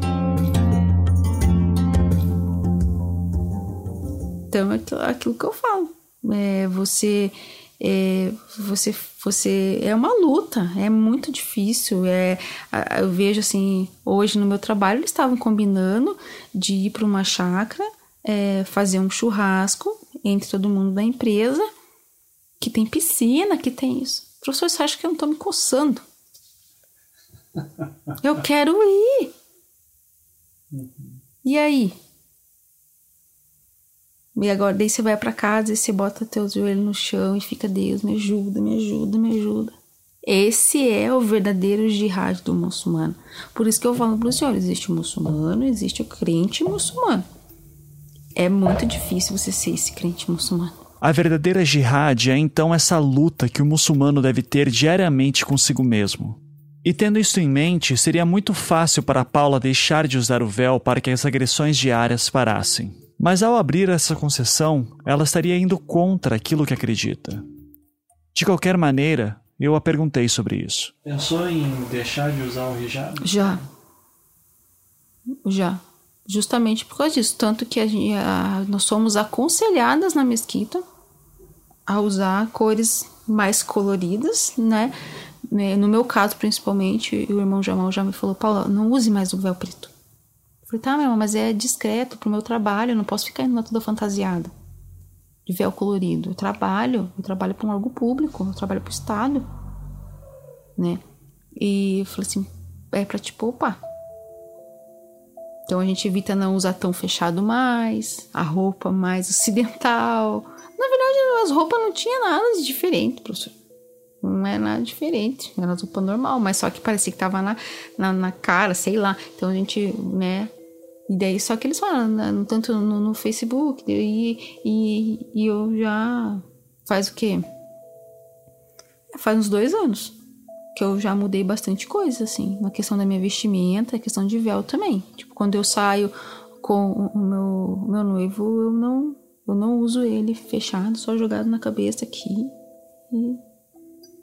Então, é aquilo que eu falo. É, você, é, você, você é uma luta, é muito difícil. É, eu vejo assim, hoje no meu trabalho eles estavam combinando de ir para uma chácara, é, fazer um churrasco entre todo mundo da empresa, que tem piscina, que tem isso. Professor, você acha que eu não estou me coçando? Eu quero ir. E aí? E agora daí você vai para casa e você bota teu joelho no chão e fica, Deus, me ajuda, me ajuda, me ajuda. Esse é o verdadeiro jihad do muçulmano. Por isso que eu falo para os senhores, existe o muçulmano, existe o crente muçulmano. É muito difícil você ser esse crente muçulmano. A verdadeira jihad é então essa luta que o muçulmano deve ter diariamente consigo mesmo. E tendo isso em mente, seria muito fácil para Paula deixar de usar o véu para que as agressões diárias parassem. Mas ao abrir essa concessão, ela estaria indo contra aquilo que acredita. De qualquer maneira, eu a perguntei sobre isso. Pensou em deixar de usar o hijab? Já. Já. Justamente por causa disso. Tanto que a, a, nós somos aconselhadas na mesquita a usar cores mais coloridas, né? né? No meu caso, principalmente, o irmão Jamal já me falou, Paula, não use mais o véu preto. Falei, tá, meu irmão, mas é discreto pro meu trabalho, eu não posso ficar indo lá toda fantasiada. De véu colorido. Eu trabalho, eu trabalho para um órgão público, eu trabalho pro Estado, né? E eu falei assim, é pra te poupar. Então a gente evita não usar tão fechado mais, a roupa mais ocidental. Na verdade, as roupas não tinha nada de diferente, professor. Não é nada diferente, era roupa normal, mas só que parecia que tava na, na, na, cara, sei lá. Então a gente, né? E daí, só que eles falam, né, tanto no, no Facebook, e, e, e eu já. Faz o quê? Faz uns dois anos que eu já mudei bastante coisa, assim, na questão da minha vestimenta, a questão de véu também. Tipo, quando eu saio com o meu, meu noivo, eu não, eu não uso ele fechado, só jogado na cabeça aqui. E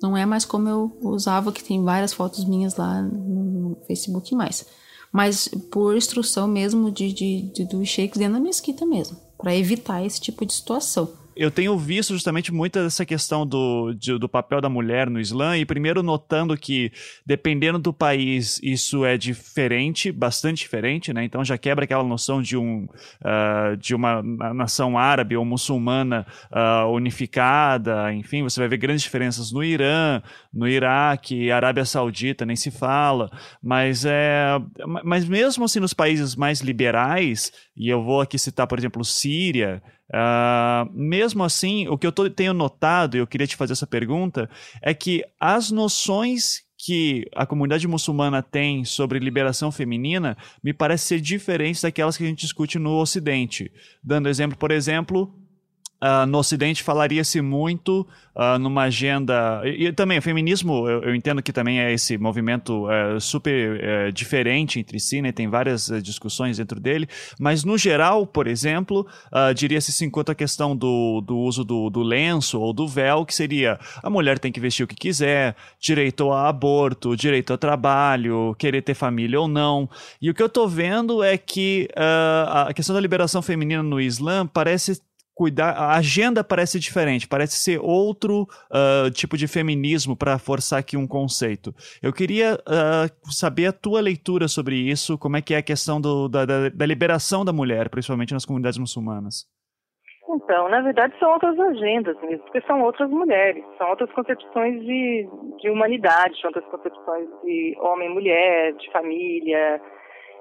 não é mais como eu usava, que tem várias fotos minhas lá no Facebook mais. Mas por instrução mesmo de, de, de do shakes dentro da mesquita mesmo, para evitar esse tipo de situação eu tenho visto justamente muito dessa questão do, de, do papel da mulher no Islã, e primeiro notando que, dependendo do país, isso é diferente, bastante diferente, né? Então já quebra aquela noção de, um, uh, de uma nação árabe ou muçulmana uh, unificada, enfim, você vai ver grandes diferenças no Irã, no Iraque, Arábia Saudita, nem se fala, mas, é, mas mesmo assim nos países mais liberais, e eu vou aqui citar, por exemplo, Síria, Uh, mesmo assim, o que eu tô, tenho notado, e eu queria te fazer essa pergunta, é que as noções que a comunidade muçulmana tem sobre liberação feminina me parece ser diferentes daquelas que a gente discute no Ocidente. Dando exemplo, por exemplo, Uh, no Ocidente falaria-se muito uh, numa agenda. E, e, também, o feminismo, eu, eu, entendo que também é esse movimento uh, super eh, diferente entre si, né? tem várias eh, discussões dentro dele, mas no geral, por exemplo, diria-se sim quanto à questão do, do uso do, do, lenço ou do véu, que seria a mulher tem que vestir o que quiser, direito a aborto, direito ao trabalho, querer ter família ou não. E o que eu estou vendo é que a questão da liberação feminina no Islã parece cuidar. A agenda parece diferente, parece ser outro uh, tipo de feminismo para forçar aqui um conceito. Eu queria uh, saber a tua leitura sobre isso, como é que é a questão do, da, da, da, liberação da mulher, principalmente nas comunidades muçulmanas. Então, na verdade, são outras agendas mesmo, porque são outras mulheres, são outras concepções de, de humanidade, são outras concepções de homem mulher, de família,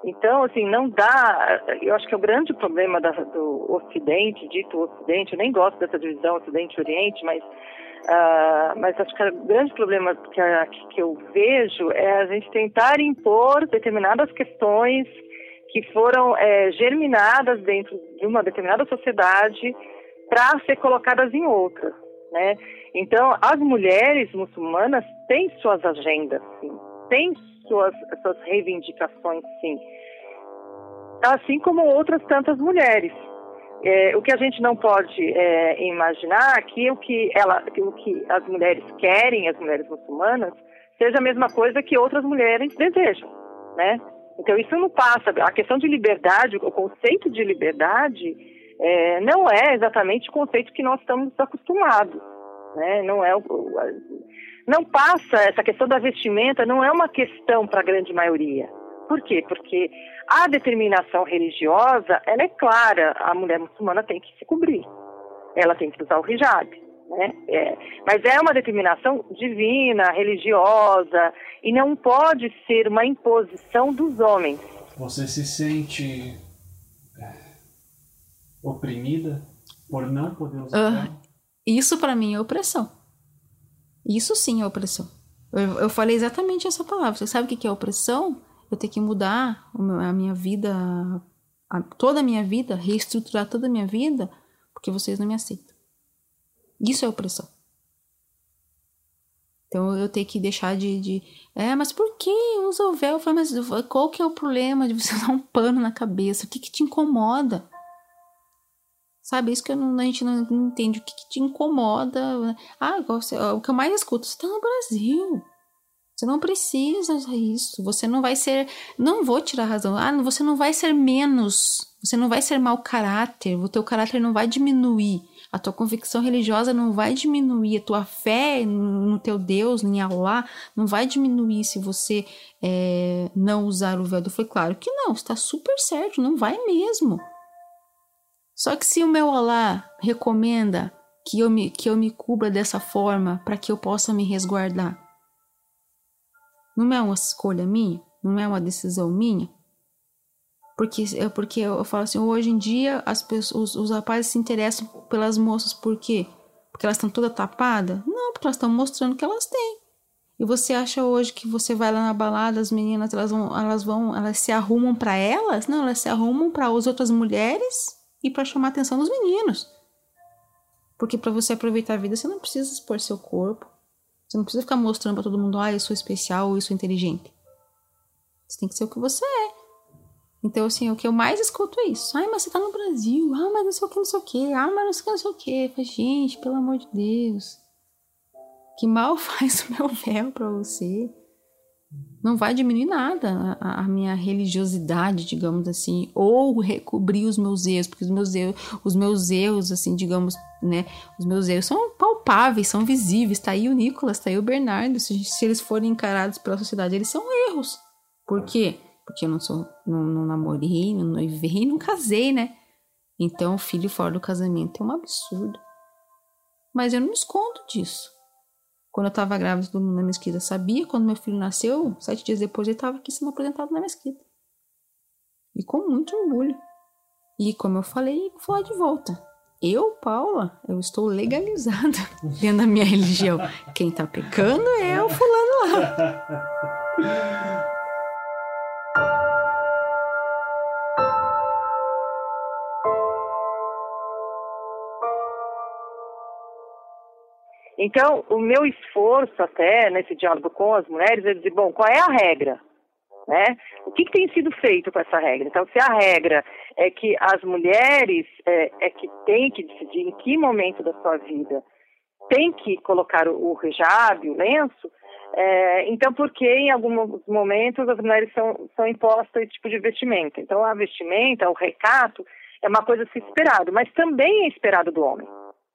então, assim, não dá. Eu acho que é o grande problema da, do Ocidente, dito Ocidente, eu nem gosto dessa divisão Ocidente e Oriente, mas, uh, mas acho que o grande problema que, que eu vejo é a gente tentar impor determinadas questões que foram é, germinadas dentro de uma determinada sociedade para ser colocadas em outra, né? Então, as mulheres muçulmanas têm suas agendas, sim, têm suas, suas reivindicações, sim. Assim como outras tantas mulheres. É, o que a gente não pode é, imaginar que o que, ela, o que as mulheres querem, as mulheres muçulmanas, seja a mesma coisa que outras mulheres desejam, né? Então isso não passa. A questão de liberdade, o conceito de liberdade, é, não é exatamente o conceito que nós estamos acostumados, né? Não é o, não passa, essa questão da vestimenta não é uma questão para a grande maioria. Por quê? Porque a determinação religiosa, ela é clara, a mulher muçulmana tem que se cobrir, ela tem que usar o hijab. Né? É, mas é uma determinação divina, religiosa, e não pode ser uma imposição dos homens. Você se sente é, oprimida por não poder usar? Uh, isso para mim é opressão. Isso sim é opressão. Eu, eu falei exatamente essa palavra. Você sabe o que é opressão? Ter que mudar a minha vida, a, toda a minha vida, reestruturar toda a minha vida, porque vocês não me aceitam. Isso é opressão. Então eu tenho que deixar de, de. É, mas por que usa o véu? Falei, mas qual que é o problema de você usar um pano na cabeça? O que, que te incomoda? Sabe, isso que não, a gente não, entende. O que, que te incomoda? Ah, o que eu mais escuto, você tá no Brasil. Você não precisa isso. Você não vai ser. Não vou tirar a razão. Ah, você não vai ser menos. Você não vai ser mau caráter. O teu caráter não vai diminuir. A tua convicção religiosa não vai diminuir. A tua fé no teu Deus, em Allah, não vai diminuir se você é, não usar o véu. Eu falei, claro que não. Está super certo. Não vai mesmo. Só que se o meu Allah recomenda que eu me, que eu me cubra dessa forma para que eu possa me resguardar, não é uma escolha minha? Não é uma decisão minha? Porque, é porque eu falo assim, hoje em dia as pessoas, os, os rapazes se interessam pelas moças por quê? Porque elas estão toda tapadas? Não, porque elas estão mostrando que elas têm. E você acha hoje que você vai lá na balada, as meninas, elas vão, elas vão, elas se arrumam para elas? Não, elas se arrumam para as outras mulheres e para chamar a atenção dos meninos. Porque para você aproveitar a vida, você não precisa expor seu corpo. Você não precisa ficar mostrando para todo mundo, ah, eu sou especial ou eu sou inteligente. Você tem que ser o que você é. Então, assim, o que eu mais escuto é isso. Ai, mas você tá no Brasil. Ah, mas não sei o que, não sei o que. Ah, mas não sei o que, não sei o que. Gente, pelo amor de Deus. Que mal faz o meu véu pra você não vai diminuir nada a, a, minha religiosidade, digamos assim, ou recobrir os meus erros, porque os meus erros, os meus erros, assim, digamos, né, os meus erros são palpáveis, são visíveis. Tá aí o Nicolas, tá aí o Bernardo. Se, se eles forem encarados pela sociedade, eles são erros. Por quê? Porque eu não sou, não, não namorei, não noivei, não casei, né? Então, filho fora do casamento é um absurdo. Mas eu não me escondo disso. Quando eu estava grávida, todo mundo na mesquita sabia. Quando meu filho nasceu, sete dias depois, ele estava aqui sendo apresentado na mesquita. E com muito orgulho. E como eu falei, vou falar de volta. Eu, Paula, eu estou legalizada dentro da minha religião. Quem está pecando é o fulano lá. Então, o meu esforço até nesse diálogo com as mulheres é dizer, bom, qual é a regra? Né? O que, que tem sido feito com essa regra? Então, se a regra é que as mulheres é, é que têm que decidir em que momento da sua vida tem que colocar o, o hijab, o lenço, é, então por que em alguns momentos as mulheres são, são impostas esse tipo de vestimenta? Então, a vestimenta, o recato, é uma coisa a se esperado, mas também é esperado do homem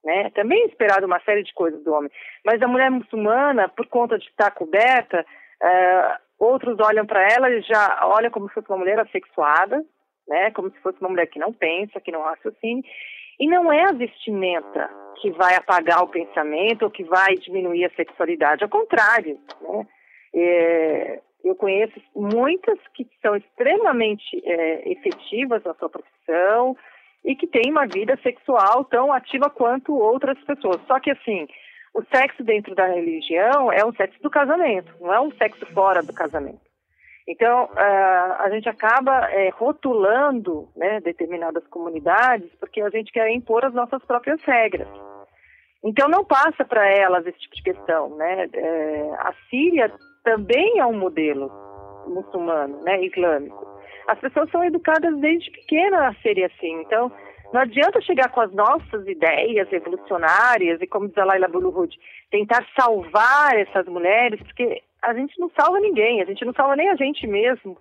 né? Também é esperado uma série de coisas do homem. Mas a mulher muçulmana, por conta de estar coberta, uh, outros olham para ela e já olham como se fosse uma mulher assexuada, né? Como se fosse uma mulher que não pensa, que não raciocina. E não é a vestimenta que vai apagar o pensamento ou que vai diminuir a sexualidade. Ao contrário, né? É, eu conheço muitas que são extremamente é, efetivas na sua profissão, e que tem uma vida sexual tão ativa quanto outras pessoas. Só que assim, o sexo dentro da religião é um sexo do casamento, não é um sexo fora do casamento. Então, uh, a gente acaba é, rotulando né, determinadas comunidades porque a gente quer impor as nossas próprias regras. Então, não passa para elas esse tipo de questão. Né? É, a Síria também é um modelo muçulmano, né, islâmico as pessoas são educadas desde pequena a serem assim. Então, não adianta chegar com as nossas ideias revolucionárias e, como diz a Laila Bulurud, tentar salvar essas mulheres, porque a gente não salva ninguém, a gente não salva nem a gente mesmo.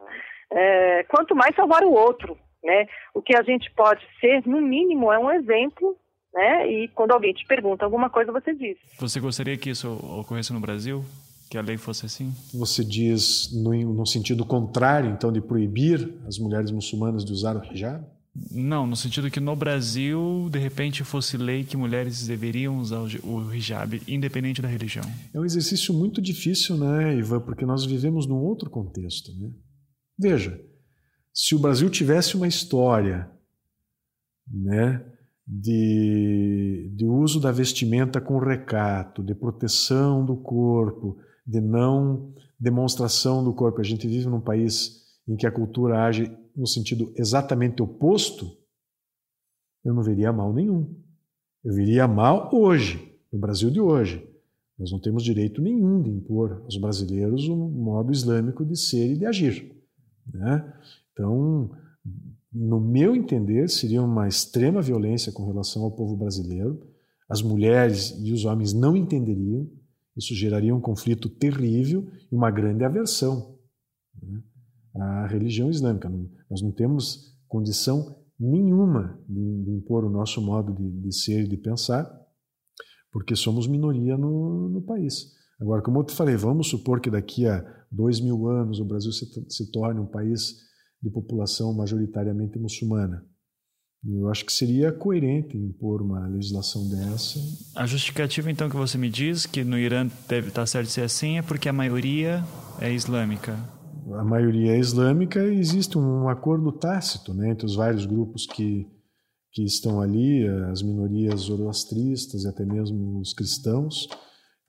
É, quanto mais salvar o outro, né? O que a gente pode ser, no mínimo, é um exemplo, né? E quando alguém te pergunta alguma coisa, você diz. Você gostaria que isso ocorresse no Brasil? Que a lei fosse assim? Você diz no, no, sentido contrário, então, de proibir as mulheres muçulmanas de usar o hijab? Não, no sentido que no Brasil, de repente, fosse lei que mulheres deveriam usar o hijab, independente da religião. É um exercício muito difícil, né, Ivan, porque nós vivemos num outro contexto. Né? Veja, se o Brasil tivesse uma história né, de, de uso da vestimenta com recato, de proteção do corpo, de não demonstração do corpo. A gente vive num país em que a cultura age no sentido exatamente oposto. Eu não veria mal nenhum. Eu veria mal hoje, no Brasil de hoje. Nós não temos direito nenhum de impor aos brasileiros o um modo islâmico de ser e de agir. Né? Então, no meu entender, seria uma extrema violência com relação ao povo brasileiro. As mulheres e os homens não entenderiam, Isso geraria um conflito terrível e uma grande aversão né, à religião islâmica. Nós não temos condição nenhuma de, de impor o nosso modo de, de ser e de pensar, porque somos minoria no, no, país. Agora, como eu te falei, vamos supor que daqui a dois mil anos o Brasil se, se torne um país de população majoritariamente muçulmana. Eu acho que seria coerente impor uma legislação dessa. A justificativa, então, que você me diz que no Irã deve estar certo de ser assim é porque a maioria é islâmica. A maioria é islâmica e existe um acordo tácito né, entre os vários grupos que, que estão ali, as minorias zoroastristas e até mesmo os cristãos,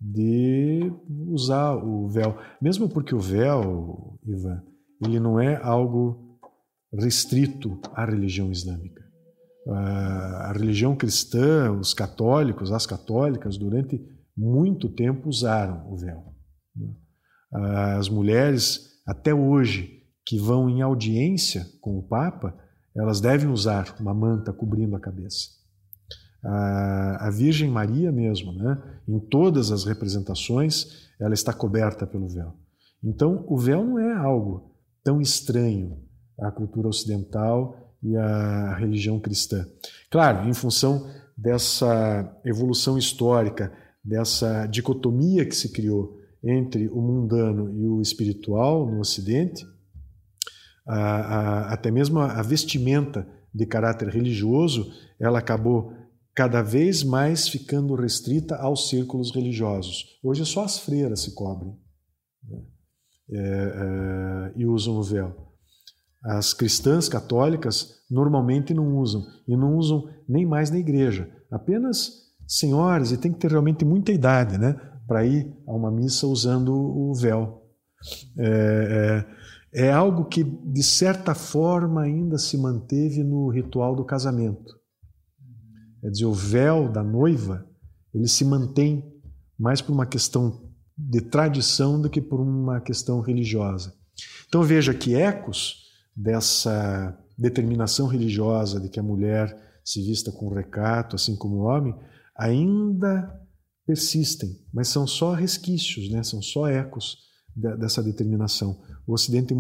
de usar o véu. Mesmo porque o véu, Ivan, ele não é algo restrito à religião islâmica a religião cristã, os católicos, as católicas, durante muito tempo usaram o véu. Né? As mulheres, até hoje, que vão em audiência com o Papa, elas devem usar uma manta cobrindo a cabeça. A Virgem Maria mesmo, né? em todas as representações, ela está coberta pelo véu. Então, o véu não é algo tão estranho à cultura ocidental e a religião cristã. Claro, em função dessa evolução histórica, dessa dicotomia que se criou entre o mundano e o espiritual no Ocidente, a, a, até mesmo a vestimenta de caráter religioso, ela acabou cada vez mais ficando restrita aos círculos religiosos. Hoje só as freiras se cobrem né? é, é, e usam o véu. As cristãs católicas normalmente não usam, e não usam nem mais na igreja. Apenas senhoras, e tem que ter realmente muita idade né, para ir a uma missa usando o véu. É, é, é algo que, de certa forma, ainda se manteve no ritual do casamento. Quer dizer, o véu da noiva ele se mantém mais por uma questão de tradição do que por uma questão religiosa. Então veja que ecos dessa determinação religiosa de que a mulher se vista com recato, assim como o homem, ainda persistem, mas são só resquícios, né? são só ecos dessa determinação. O Ocidente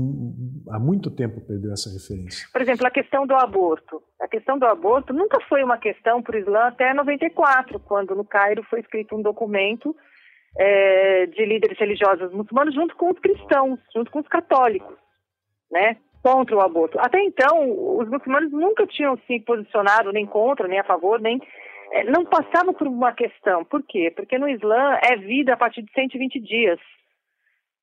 há muito tempo perdeu essa referência. Por exemplo, a questão do aborto. A questão do aborto nunca foi uma questão para o Islã até 94, quando no Cairo foi escrito um documento é, de líderes religiosos muçulmanos junto com os cristãos, junto com os católicos, né? Contra o aborto. Até então, os muçulmanos nunca tinham se posicionado nem contra, nem a favor, nem é, não passavam por uma questão. Por quê? Porque no Islã é vida a partir de 120 dias.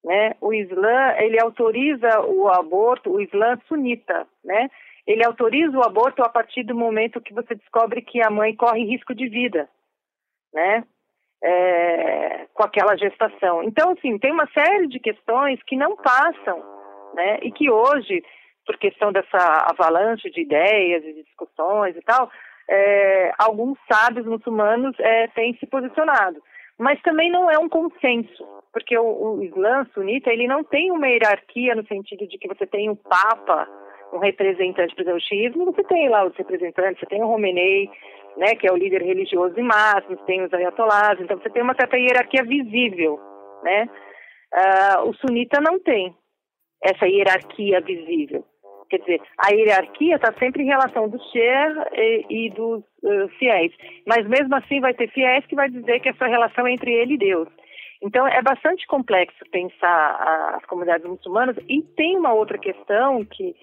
Né? O Islã, ele autoriza o aborto, o Islã sunita, né? Ele autoriza o aborto a partir do momento que você descobre que a mãe corre risco de vida, né? É, com aquela gestação. Então, assim, tem uma série de questões que não passam né? E que hoje, por questão dessa avalanche de ideias e discussões e tal, é, alguns sábios muçulmanos é, têm se posicionado. Mas também não é um consenso, porque o, o Islã sunita ele não tem uma hierarquia no sentido de que você tem um papa, um representante, por exemplo, o xiismo, você tem lá os representantes, você tem o Romenei, né, que é o líder religioso em máximo, tem os ayatollahs, então você tem uma certa hierarquia visível, né? Uh, o sunita não tem essa hierarquia visível. Quer dizer, a hierarquia está sempre em relação do Sher e, e dos uh, fiéis. Mas mesmo assim vai ter fiéis que vai dizer que essa relação é entre ele e Deus. Então é bastante complexo pensar as comunidades muçulmanas e tem uma outra questão que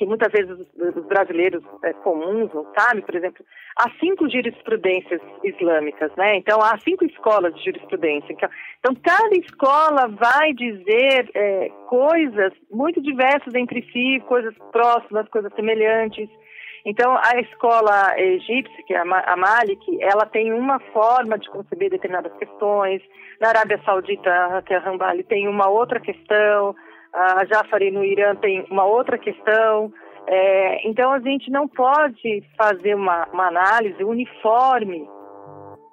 que muitas vezes os brasileiros é, comuns não sabem, por exemplo, há cinco jurisprudências islâmicas, né? Então há cinco escolas de jurisprudência. Então cada escola vai dizer é, coisas muito diversas entre si, coisas próximas, coisas semelhantes. Então, a escola egípcia, que é a Malik, ela tem uma forma de conceber determinadas questões. Na Arábia Saudita, é a Rambali, tem uma outra questão a Jafari no Irã tem uma outra questão. É, então a gente não pode fazer uma, uma, análise uniforme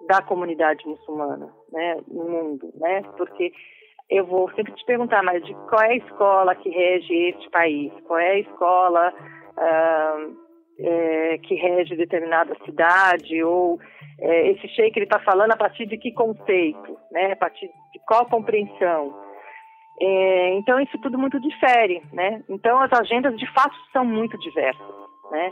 da comunidade muçulmana né, no mundo, né? Porque eu vou sempre te perguntar, mas de qual é a escola que rege este país? Qual é a escola é, que rege determinada cidade? Ou é, esse sheik ele está falando a partir de que conceito, né? A partir de qual compreensão? É, então isso tudo muito difere, né? Então as agendas de fato são muito diversas, né?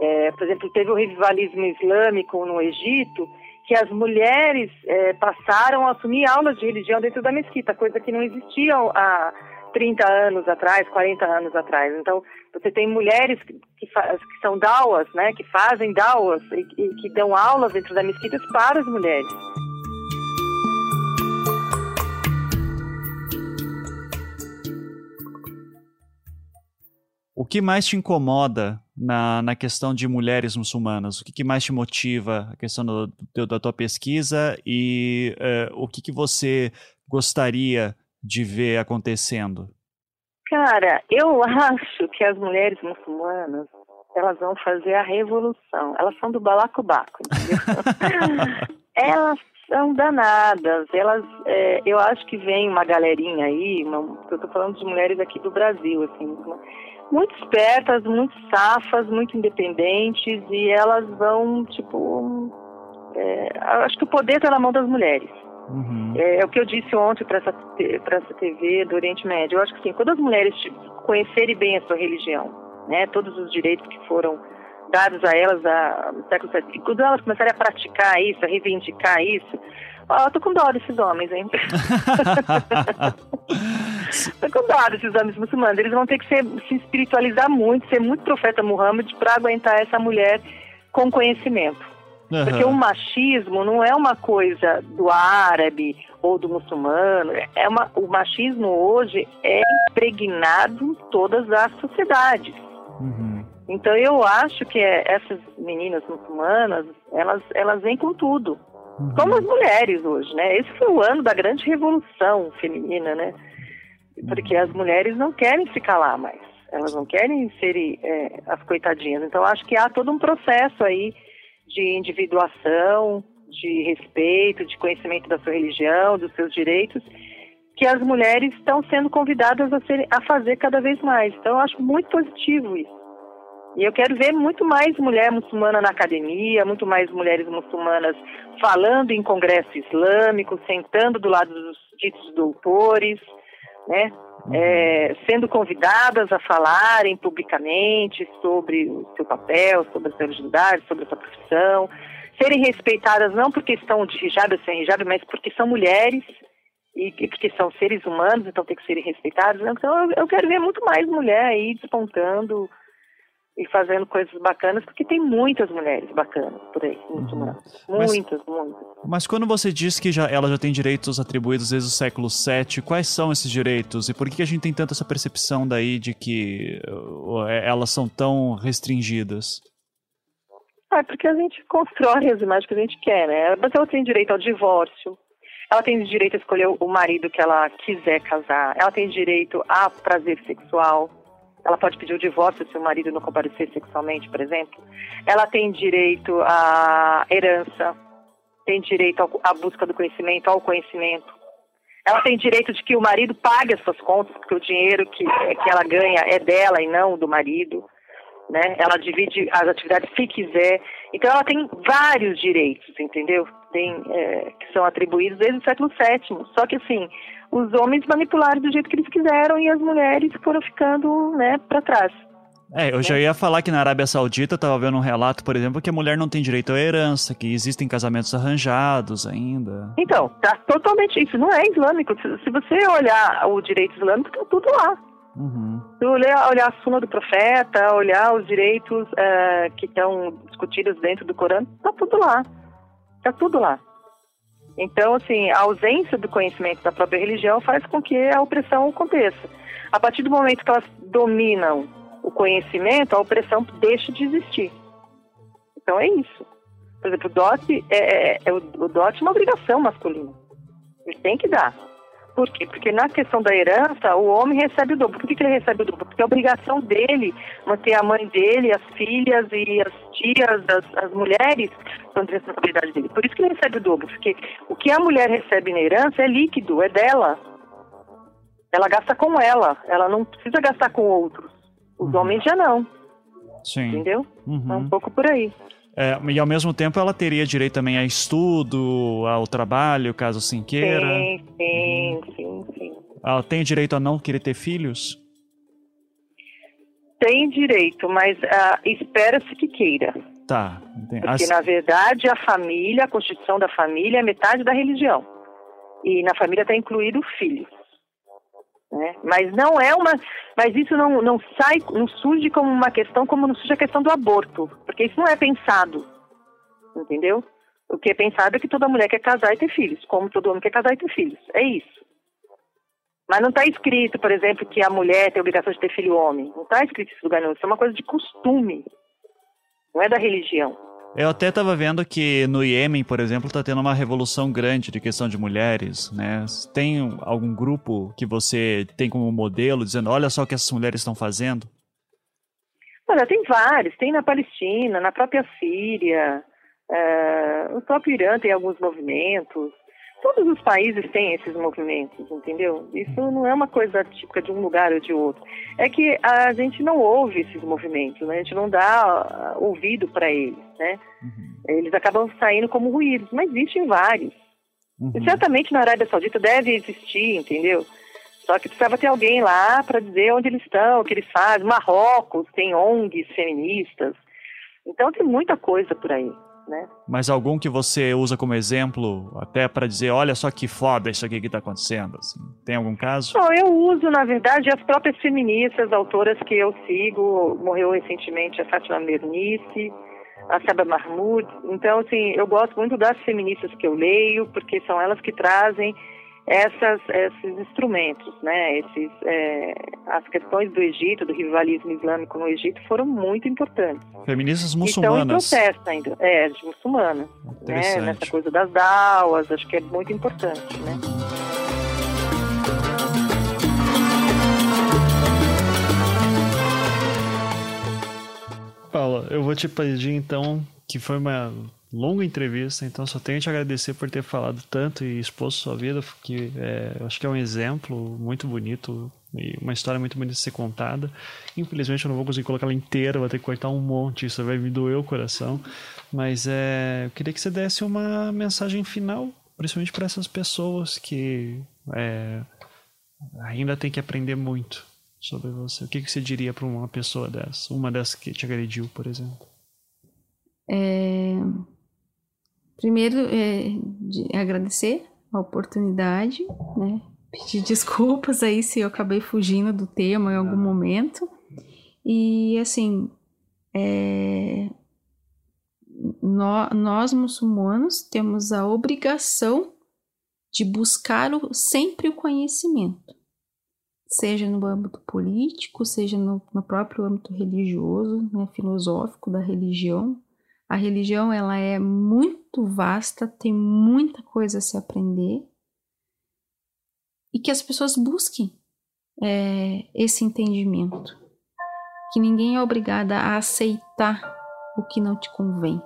É, por exemplo, teve o revivalismo islâmico no Egito, que as mulheres é, passaram a assumir aulas de religião dentro da mesquita, coisa que não existia há 30 anos atrás, 40 anos atrás. Então, você tem mulheres que, que, que são dawas, né, que fazem dawas e, e que dão aulas dentro da mesquita para as mulheres. O que mais te incomoda na, na questão de mulheres muçulmanas? O que, que mais te motiva a questão do, do, da tua pesquisa e uh, o que, que você gostaria de ver acontecendo? Cara, eu acho que as mulheres muçulmanas elas vão fazer a revolução. Elas são do balacobaco, entendeu? elas são danadas. Elas, é, eu acho que vem uma galerinha aí, uma, eu estou falando de mulheres aqui do Brasil, assim, muito espertas, muito safas, muito independentes e elas vão, tipo, é, acho que o poder está na mão das mulheres. Uhum. É, é, o que eu disse ontem para essa, pra essa TV do Oriente Médio. Eu acho que assim, quando as mulheres tipo, conhecerem bem a sua religião, né, todos os direitos que foram dados a elas a, no século XX, quando elas começarem a praticar isso, a reivindicar isso, ó, eu tô com dó desses homens, hein? tô com dó desses homens muçulmanos. Eles vão ter que ser, se espiritualizar muito, ser muito profeta Muhammad para aguentar essa mulher com conhecimento. Uhum. Porque o machismo não é uma coisa do árabe ou do muçulmano. É uma, o machismo hoje é impregnado em todas as sociedades. Uhum. Então eu acho que essas meninas muçulmanas, elas, elas vêm com tudo. Uhum. Como as mulheres hoje, né? Esse foi o ano da grande revolução feminina, né? Porque as mulheres não querem se calar mais. Elas não querem ser é, as coitadinhas. Então acho que há todo um processo aí de individuação, de respeito, de conhecimento da sua religião, dos seus direitos, que as mulheres estão sendo convidadas a, ser, a fazer cada vez mais. Então, eu acho muito positivo isso. E eu quero ver muito mais mulher muçulmana na academia, muito mais mulheres muçulmanas falando em congresso islâmico, sentando do lado dos ditos doutores, né? Uhum. É, sendo convidadas a falarem publicamente sobre o seu papel, sobre a sua originalidade, sobre a sua profissão, serem respeitadas não porque estão de hijab ou sem hijab, mas porque são mulheres e, porque são seres humanos, então tem que serem respeitadas. Então eu, eu quero ver muito mais mulher aí despontando e fazendo coisas bacanas, porque tem muitas mulheres bacanas por aí, muçulmanas. Uhum. Muitas, mas, muitas. Mas quando você diz que já, ela já tem direitos atribuídos desde o século VII, quais são esses direitos? E por que a gente tem tanta essa percepção daí de que uh, elas são tão restringidas? Ah, é porque a gente constrói as imagens que a gente quer, né? Mas ela tem direito ao divórcio, ela tem direito a escolher o marido que ela quiser casar, ela tem direito a prazer sexual, ela pode pedir o divórcio se o marido não comparecer sexualmente, por exemplo. Ela tem direito à herança, tem direito à busca do conhecimento, ao conhecimento. Ela tem direito de que o marido pague as suas contas, porque o dinheiro que, que ela ganha é dela e não do marido. Né? Ela divide as atividades se quiser. Então ela tem vários direitos, entendeu? Tem, é, que são atribuídos desde o século VII. Só que assim, os homens manipularam do jeito que eles quiseram e as mulheres foram ficando, né, para trás. É, eu já ia falar que na Arábia Saudita estava vendo um relato, por exemplo, que a mulher não tem direito à herança, que existem casamentos arranjados ainda. Então, tá totalmente isso. Não é islâmico. Se, você olhar o direito islâmico, tá tudo lá. Uhum. Se olhar, olhar a suna do profeta, olhar os direitos uh, que estão discutidos dentro do Corão, tá tudo lá. Tá tudo lá. Então, assim, a ausência do conhecimento da própria religião faz com que a opressão aconteça. A partir do momento que elas dominam o conhecimento, a opressão deixa de existir. Então é isso. Por exemplo, o dote é, é, é o, o dote é uma obrigação masculina. Ele tem que dar. Por quê? Porque na questão da herança, o homem recebe o dobro. Por que, que ele recebe o dobro? Porque é a obrigação dele manter a mãe dele, as filhas e as tias, as, as mulheres, são de responsabilidade dele. Por isso que ele recebe o dobro. Porque o que a mulher recebe na herança é líquido, é dela. Ela gasta com ela, ela não precisa gastar com outros. Os uhum. homens já não. Sim. Entendeu? Uhum. É um pouco por aí. É, e ao mesmo tempo ela teria direito também a estudo, ao trabalho, caso assim queira. Sim, sim, sim, sim. Ela tem direito a não querer ter filhos? Tem direito, mas ah, espera-se que queira. Tá. entendi. Porque, As- na verdade, a família, a constituição da família é metade da religião. E na família está incluído o filho. Né? Mas não é uma. Mas isso não, não sai, não surge como uma questão, como não surge a questão do aborto. Porque isso não é pensado. Entendeu? O que é pensado é que toda mulher quer casar e ter filhos, como todo homem quer casar e ter filhos. É isso. Mas não está escrito, por exemplo, que a mulher tem a obrigação de ter filho homem. Não está escrito isso lugar nenhum. Isso é uma coisa de costume. Não é da religião. Eu até estava vendo que no Iêmen, por exemplo, está tendo uma revolução grande de questão de mulheres, né? Tem algum grupo que você tem como modelo, dizendo, olha só o que essas mulheres estão fazendo? Olha, tem vários. Tem na Palestina, na própria Síria, eh, o próprio Irã tem alguns movimentos. Todos os países têm esses movimentos, entendeu? Isso não é uma coisa típica de um lugar ou de outro. É que a gente não ouve esses movimentos, né? A gente não dá ah, ouvido para eles, né? Eles acabam saindo como ruídos, mas existem vários. E certamente na Arábia Saudita deve existir, entendeu? Só que precisava ter alguém lá para dizer onde eles estão, o que eles fazem. Marrocos tem ONGs feministas. Então tem muita coisa por aí, né? Mas algum que você usa como exemplo, até para dizer, olha só que foda isso aqui que está acontecendo? assim? Tem algum caso? Bom, eu uso, na verdade, as próprias feministas, autoras que eu sigo. Morreu recentemente a Fátima Mernice, a Saba Mahmoud. Então, assim, eu gosto muito das feministas que eu leio, porque são elas que trazem essas, esses instrumentos, né? Esses, é, as questões do Egito, do rivalismo islâmico no Egito, foram muito importantes. Feministas Estão em muçulmanas. processo ainda, é, de muçulmanas. Né? Nessa coisa das dawas, acho que é muito importante, né? Paula, eu vou te pedir então, que foi uma longa entrevista, então só tenho a te agradecer por ter falado tanto e exposto sua vida, que é, eu acho que é um exemplo muito bonito e uma história muito bonita de ser contada. Infelizmente eu não vou conseguir colocar ela inteira, vou ter que cortar um monte, isso vai me doer o coração. Mas é, eu queria que você desse uma mensagem final, principalmente para essas pessoas que é, ainda tem que aprender muito sobre você. O que, que você diria para uma pessoa dessa? Uma dessas que te agrediu, por exemplo. É, Primeiro, é, de agradecer a oportunidade, né? Pedir desculpas aí se eu acabei fugindo do tema em algum momento. E, assim, é, nó- nós muçulmanos temos a obrigação de buscar o- sempre o conhecimento, seja no âmbito político, seja no, no próprio âmbito religioso, né, filosófico da religião. A religião ela é muito vasta, tem muita coisa a se aprender e que as pessoas busquem é, esse entendimento, que ninguém é obrigada a aceitar o que não te convém,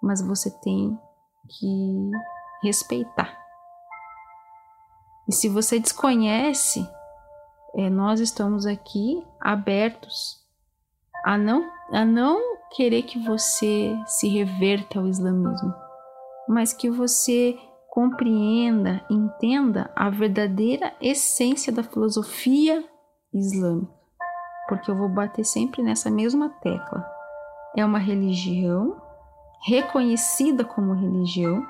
mas você tem que respeitar. E se você desconhece, é, nós estamos aqui abertos a não, a não querer que você se reverta ao islamismo, mas que você compreenda, entenda a verdadeira essência da filosofia islâmica. Porque eu vou bater sempre nessa mesma tecla. É uma religião reconhecida como religião,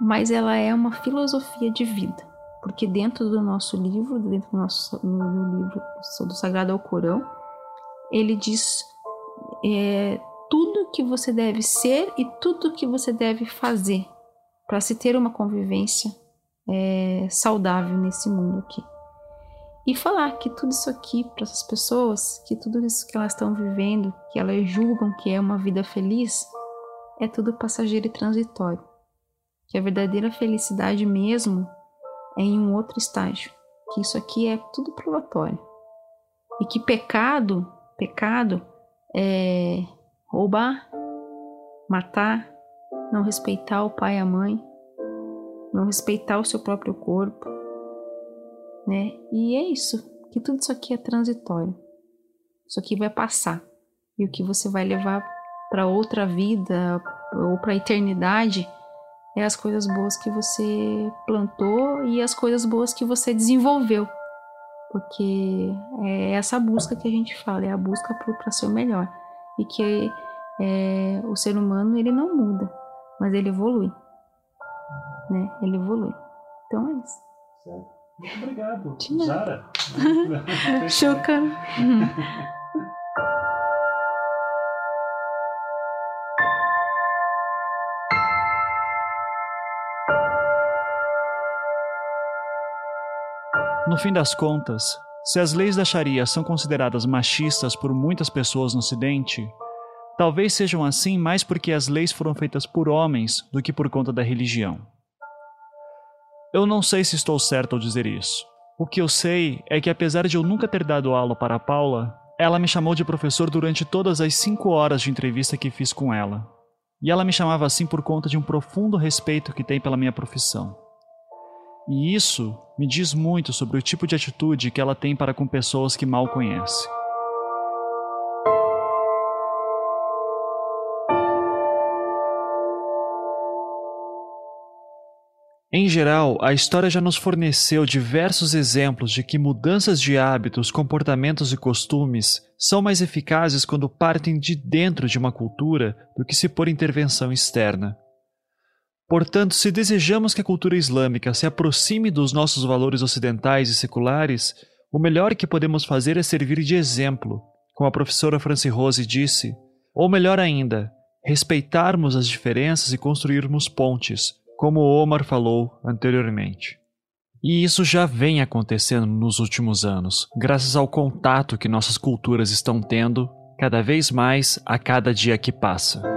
mas ela é uma filosofia de vida. Porque dentro do nosso livro, dentro do nosso no, livro do Sagrado Alcorão, ele diz é, tudo que você deve ser e tudo que você deve fazer para se ter uma convivência é, saudável nesse mundo aqui. E falar que tudo isso aqui para essas pessoas, que tudo isso que elas estão vivendo, que elas julgam que é uma vida feliz, é tudo passageiro e transitório. Que a verdadeira felicidade mesmo é em um outro estágio. Que isso aqui é tudo provatório. E que pecado, pecado é roubar, matar, não respeitar o pai e a mãe, não respeitar o seu próprio corpo, né? E é isso, que tudo isso aqui é transitório. Isso aqui vai passar. E o que você vai levar para outra vida ou para a eternidade é as coisas boas que você plantou e as coisas boas que você desenvolveu. Porque é essa busca que a gente fala, é a busca para ser o melhor. E que é, o ser humano ele não muda, mas ele evolui. Né? Ele evolui. Então é isso. Certo. Muito obrigado, Zara. Shukran. No fim das contas, se as leis da Sharia são consideradas machistas por muitas pessoas no Ocidente, talvez sejam assim mais porque as leis foram feitas por homens do que por conta da religião. Eu não sei se estou certo ao dizer isso. O que eu sei é que, apesar de eu nunca ter dado aula para a Paula, ela me chamou de professor durante todas as cinco horas de entrevista que fiz com ela. E ela me chamava assim por conta de um profundo respeito que tem pela minha profissão. E isso me diz muito sobre o tipo de atitude que ela tem para com pessoas que mal conhece. Em geral, a história já nos forneceu diversos exemplos de que mudanças de hábitos, comportamentos e costumes são mais eficazes quando partem de dentro de uma cultura do que se por intervenção externa. Portanto, se desejamos que a cultura islâmica se aproxime dos nossos valores ocidentais e seculares, o melhor que podemos fazer é servir de exemplo, como a professora Franci Rose disse, ou melhor ainda, respeitarmos as diferenças e construirmos pontes, como Omar falou anteriormente. E isso já vem acontecendo nos últimos anos, graças ao contato que nossas culturas estão tendo cada vez mais a cada dia que passa.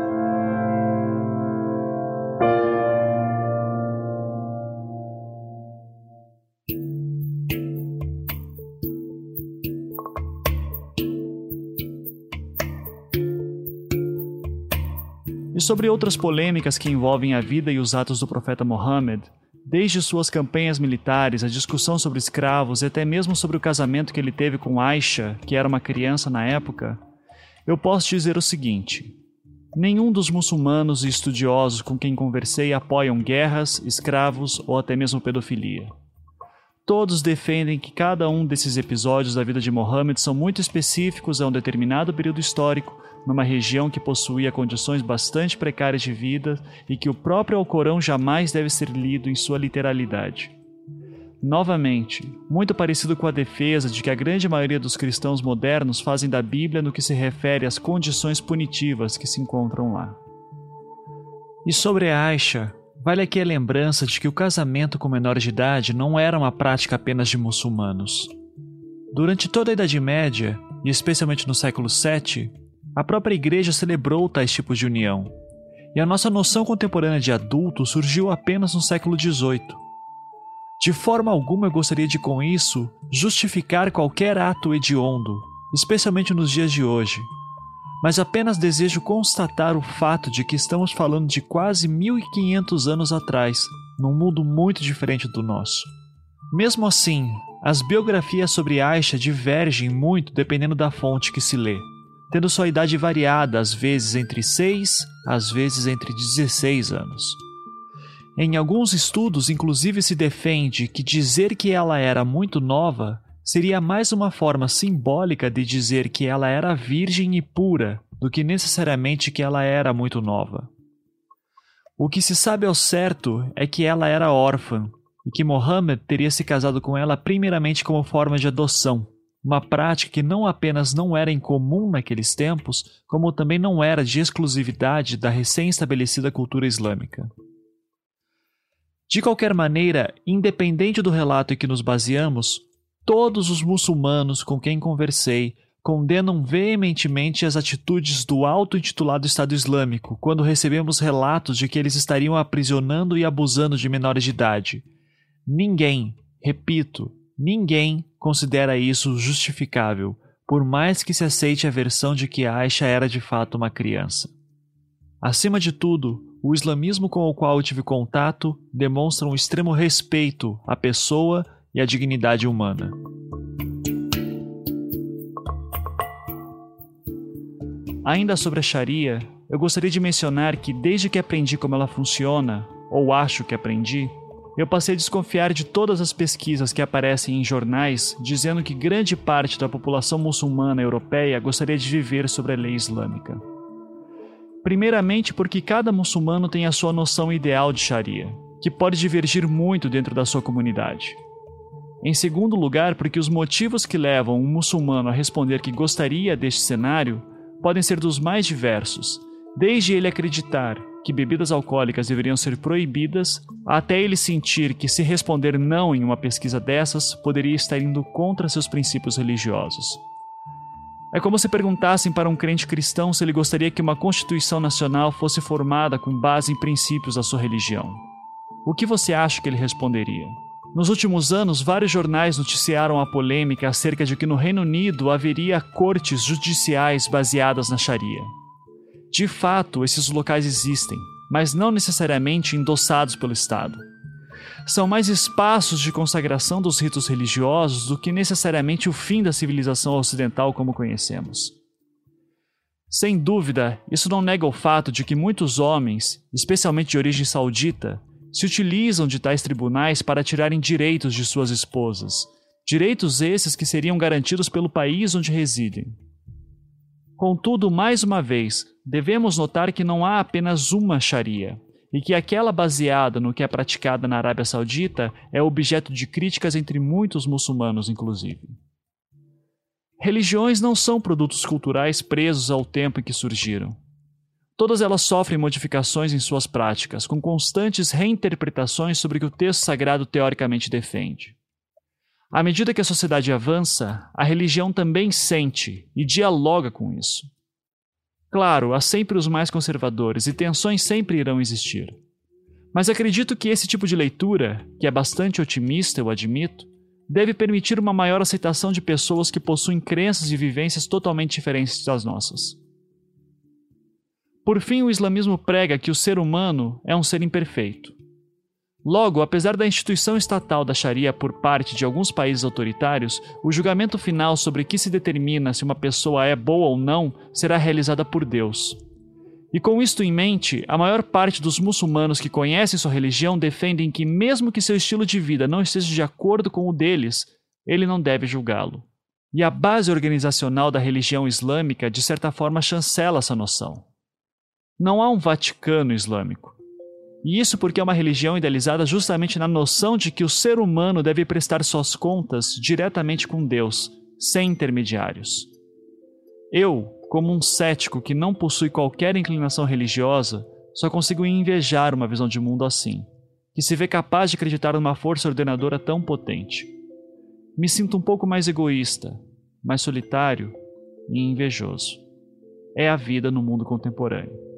E sobre outras polêmicas que envolvem a vida e os atos do profeta Mohammed, desde suas campanhas militares, a discussão sobre escravos e até mesmo sobre o casamento que ele teve com Aisha, que era uma criança na época, eu posso dizer o seguinte: nenhum dos muçulmanos e estudiosos com quem conversei apoiam guerras, escravos ou até mesmo pedofilia. Todos defendem que cada um desses episódios da vida de Mohammed são muito específicos a um determinado período histórico numa região que possuía condições bastante precárias de vida e que o próprio Alcorão jamais deve ser lido em sua literalidade. Novamente, muito parecido com a defesa de que a grande maioria dos cristãos modernos fazem da Bíblia no que se refere às condições punitivas que se encontram lá. E sobre a Aisha, vale aqui a lembrança de que o casamento com menores de idade não era uma prática apenas de muçulmanos. Durante toda a Idade Média, e especialmente no século VII, a própria igreja celebrou tais tipos de união, e a nossa noção contemporânea de adulto surgiu apenas no século XVIII. De forma alguma eu gostaria de, com isso, justificar qualquer ato hediondo, especialmente nos dias de hoje, mas apenas desejo constatar o fato de que estamos falando de quase 1500 anos atrás, num mundo muito diferente do nosso. Mesmo assim, as biografias sobre Aisha divergem muito dependendo da fonte que se lê tendo sua idade variada, às vezes entre 6, às vezes entre 16 anos. Em alguns estudos, inclusive, se defende que dizer que ela era muito nova seria mais uma forma simbólica de dizer que ela era virgem e pura do que necessariamente que ela era muito nova. O que se sabe ao certo é que ela era órfã e que Mohammed teria se casado com ela primeiramente como forma de adoção uma prática que não apenas não era incomum naqueles tempos, como também não era de exclusividade da recém-estabelecida cultura islâmica. De qualquer maneira, independente do relato em que nos baseamos, todos os muçulmanos com quem conversei condenam veementemente as atitudes do auto-intitulado Estado Islâmico quando recebemos relatos de que eles estariam aprisionando e abusando de menores de idade. Ninguém, repito, ninguém considera isso justificável, por mais que se aceite a versão de que Aisha era de fato uma criança. Acima de tudo, o islamismo com o qual eu tive contato demonstra um extremo respeito à pessoa e à dignidade humana. Ainda sobre a Sharia, eu gostaria de mencionar que desde que aprendi como ela funciona, ou acho que aprendi, eu passei a desconfiar de todas as pesquisas que aparecem em jornais dizendo que grande parte da população muçulmana europeia gostaria de viver sobre a lei islâmica. Primeiramente, porque cada muçulmano tem a sua noção ideal de Sharia, que pode divergir muito dentro da sua comunidade. Em segundo lugar, porque os motivos que levam um muçulmano a responder que gostaria deste cenário podem ser dos mais diversos, desde ele acreditar que bebidas alcoólicas deveriam ser proibidas, até ele sentir que se responder não em uma pesquisa dessas poderia estar indo contra seus princípios religiosos. É como se perguntassem para um crente cristão se ele gostaria que uma Constituição Nacional fosse formada com base em princípios da sua religião. O que você acha que ele responderia? Nos últimos anos, vários jornais noticiaram a polêmica acerca de que no Reino Unido haveria cortes judiciais baseadas na Sharia. De fato, esses locais existem, mas não necessariamente endossados pelo Estado. São mais espaços de consagração dos ritos religiosos do que necessariamente o fim da civilização ocidental como conhecemos. Sem dúvida, isso não nega o fato de que muitos homens, especialmente de origem saudita, se utilizam de tais tribunais para tirarem direitos de suas esposas, direitos esses que seriam garantidos pelo país onde residem. Contudo, mais uma vez, devemos notar que não há apenas uma Sharia, e que aquela baseada no que é praticada na Arábia Saudita é objeto de críticas entre muitos muçulmanos, inclusive. Religiões não são produtos culturais presos ao tempo em que surgiram. Todas elas sofrem modificações em suas práticas, com constantes reinterpretações sobre o que o texto sagrado teoricamente defende. À medida que a sociedade avança, a religião também sente e dialoga com isso. Claro, há sempre os mais conservadores e tensões sempre irão existir. Mas acredito que esse tipo de leitura, que é bastante otimista, eu admito, deve permitir uma maior aceitação de pessoas que possuem crenças e vivências totalmente diferentes das nossas. Por fim, o islamismo prega que o ser humano é um ser imperfeito. Logo, apesar da instituição estatal da Sharia por parte de alguns países autoritários, o julgamento final sobre que se determina se uma pessoa é boa ou não será realizada por Deus. E com isto em mente, a maior parte dos muçulmanos que conhecem sua religião defendem que, mesmo que seu estilo de vida não esteja de acordo com o deles, ele não deve julgá-lo. E a base organizacional da religião islâmica, de certa forma, chancela essa noção. Não há um Vaticano islâmico. E isso porque é uma religião idealizada justamente na noção de que o ser humano deve prestar suas contas diretamente com Deus, sem intermediários. Eu, como um cético que não possui qualquer inclinação religiosa, só consigo invejar uma visão de mundo assim, que se vê capaz de acreditar numa força ordenadora tão potente. Me sinto um pouco mais egoísta, mais solitário e invejoso. É a vida no mundo contemporâneo.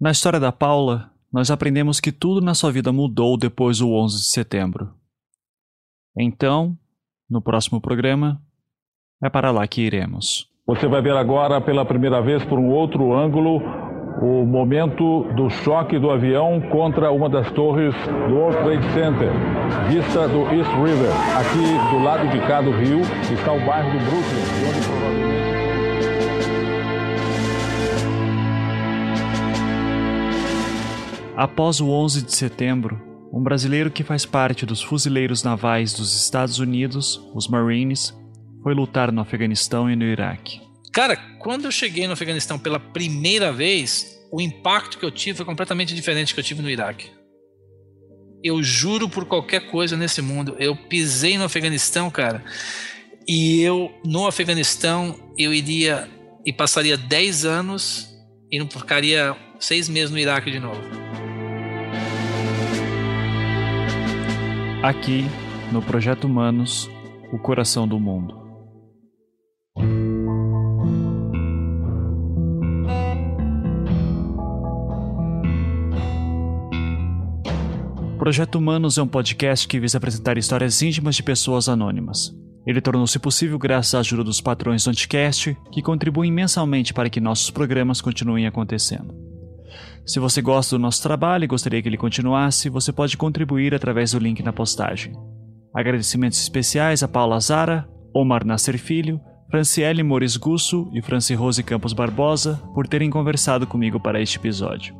Na história da Paula, nós aprendemos que tudo na sua vida mudou depois do 11 de setembro. Então, no próximo programa, é para lá que iremos. Você vai ver agora pela primeira vez por um outro ângulo o momento do choque do avião contra uma das torres do World Trade Center, vista do East River. Aqui do lado de cá do rio está o bairro do Brooklyn, onde provavelmente Após o 11 de setembro, um brasileiro que faz parte dos fuzileiros navais dos Estados Unidos, os Marines, foi lutar no Afeganistão e no Iraque. Cara, quando eu cheguei no Afeganistão pela primeira vez, o impacto que eu tive foi completamente diferente do que eu tive no Iraque. Eu juro por qualquer coisa nesse mundo, eu pisei no Afeganistão, cara, e eu no Afeganistão eu iria e passaria 10 anos e não ficaria seis meses no Iraque de novo. Aqui, no Projeto Humanos, o coração do mundo. Projeto Humanos é um podcast que visa apresentar histórias íntimas de pessoas anônimas. Ele tornou-se possível graças à ajuda dos patrões do Anticast, que contribuem mensalmente para que nossos programas continuem acontecendo. Se você gosta do nosso trabalho e gostaria que ele continuasse, você pode contribuir através do link na postagem. Agradecimentos especiais a Paula Zara, Omar Nasser Filho, Franciele Mores Gusso e Franci Rose Campos Barbosa por terem conversado comigo para este episódio.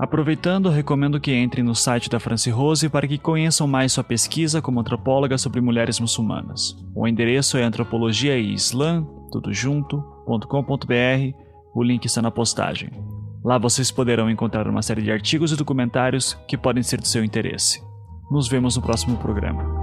Aproveitando, recomendo que entrem no site da Franci Rose para que conheçam mais sua pesquisa como antropóloga sobre mulheres muçulmanas. O endereço é antropologia e islam, tudo junto.com.br. O link está na postagem. Lá vocês poderão encontrar uma série de artigos e documentários que podem ser do seu interesse. Nos vemos no próximo programa.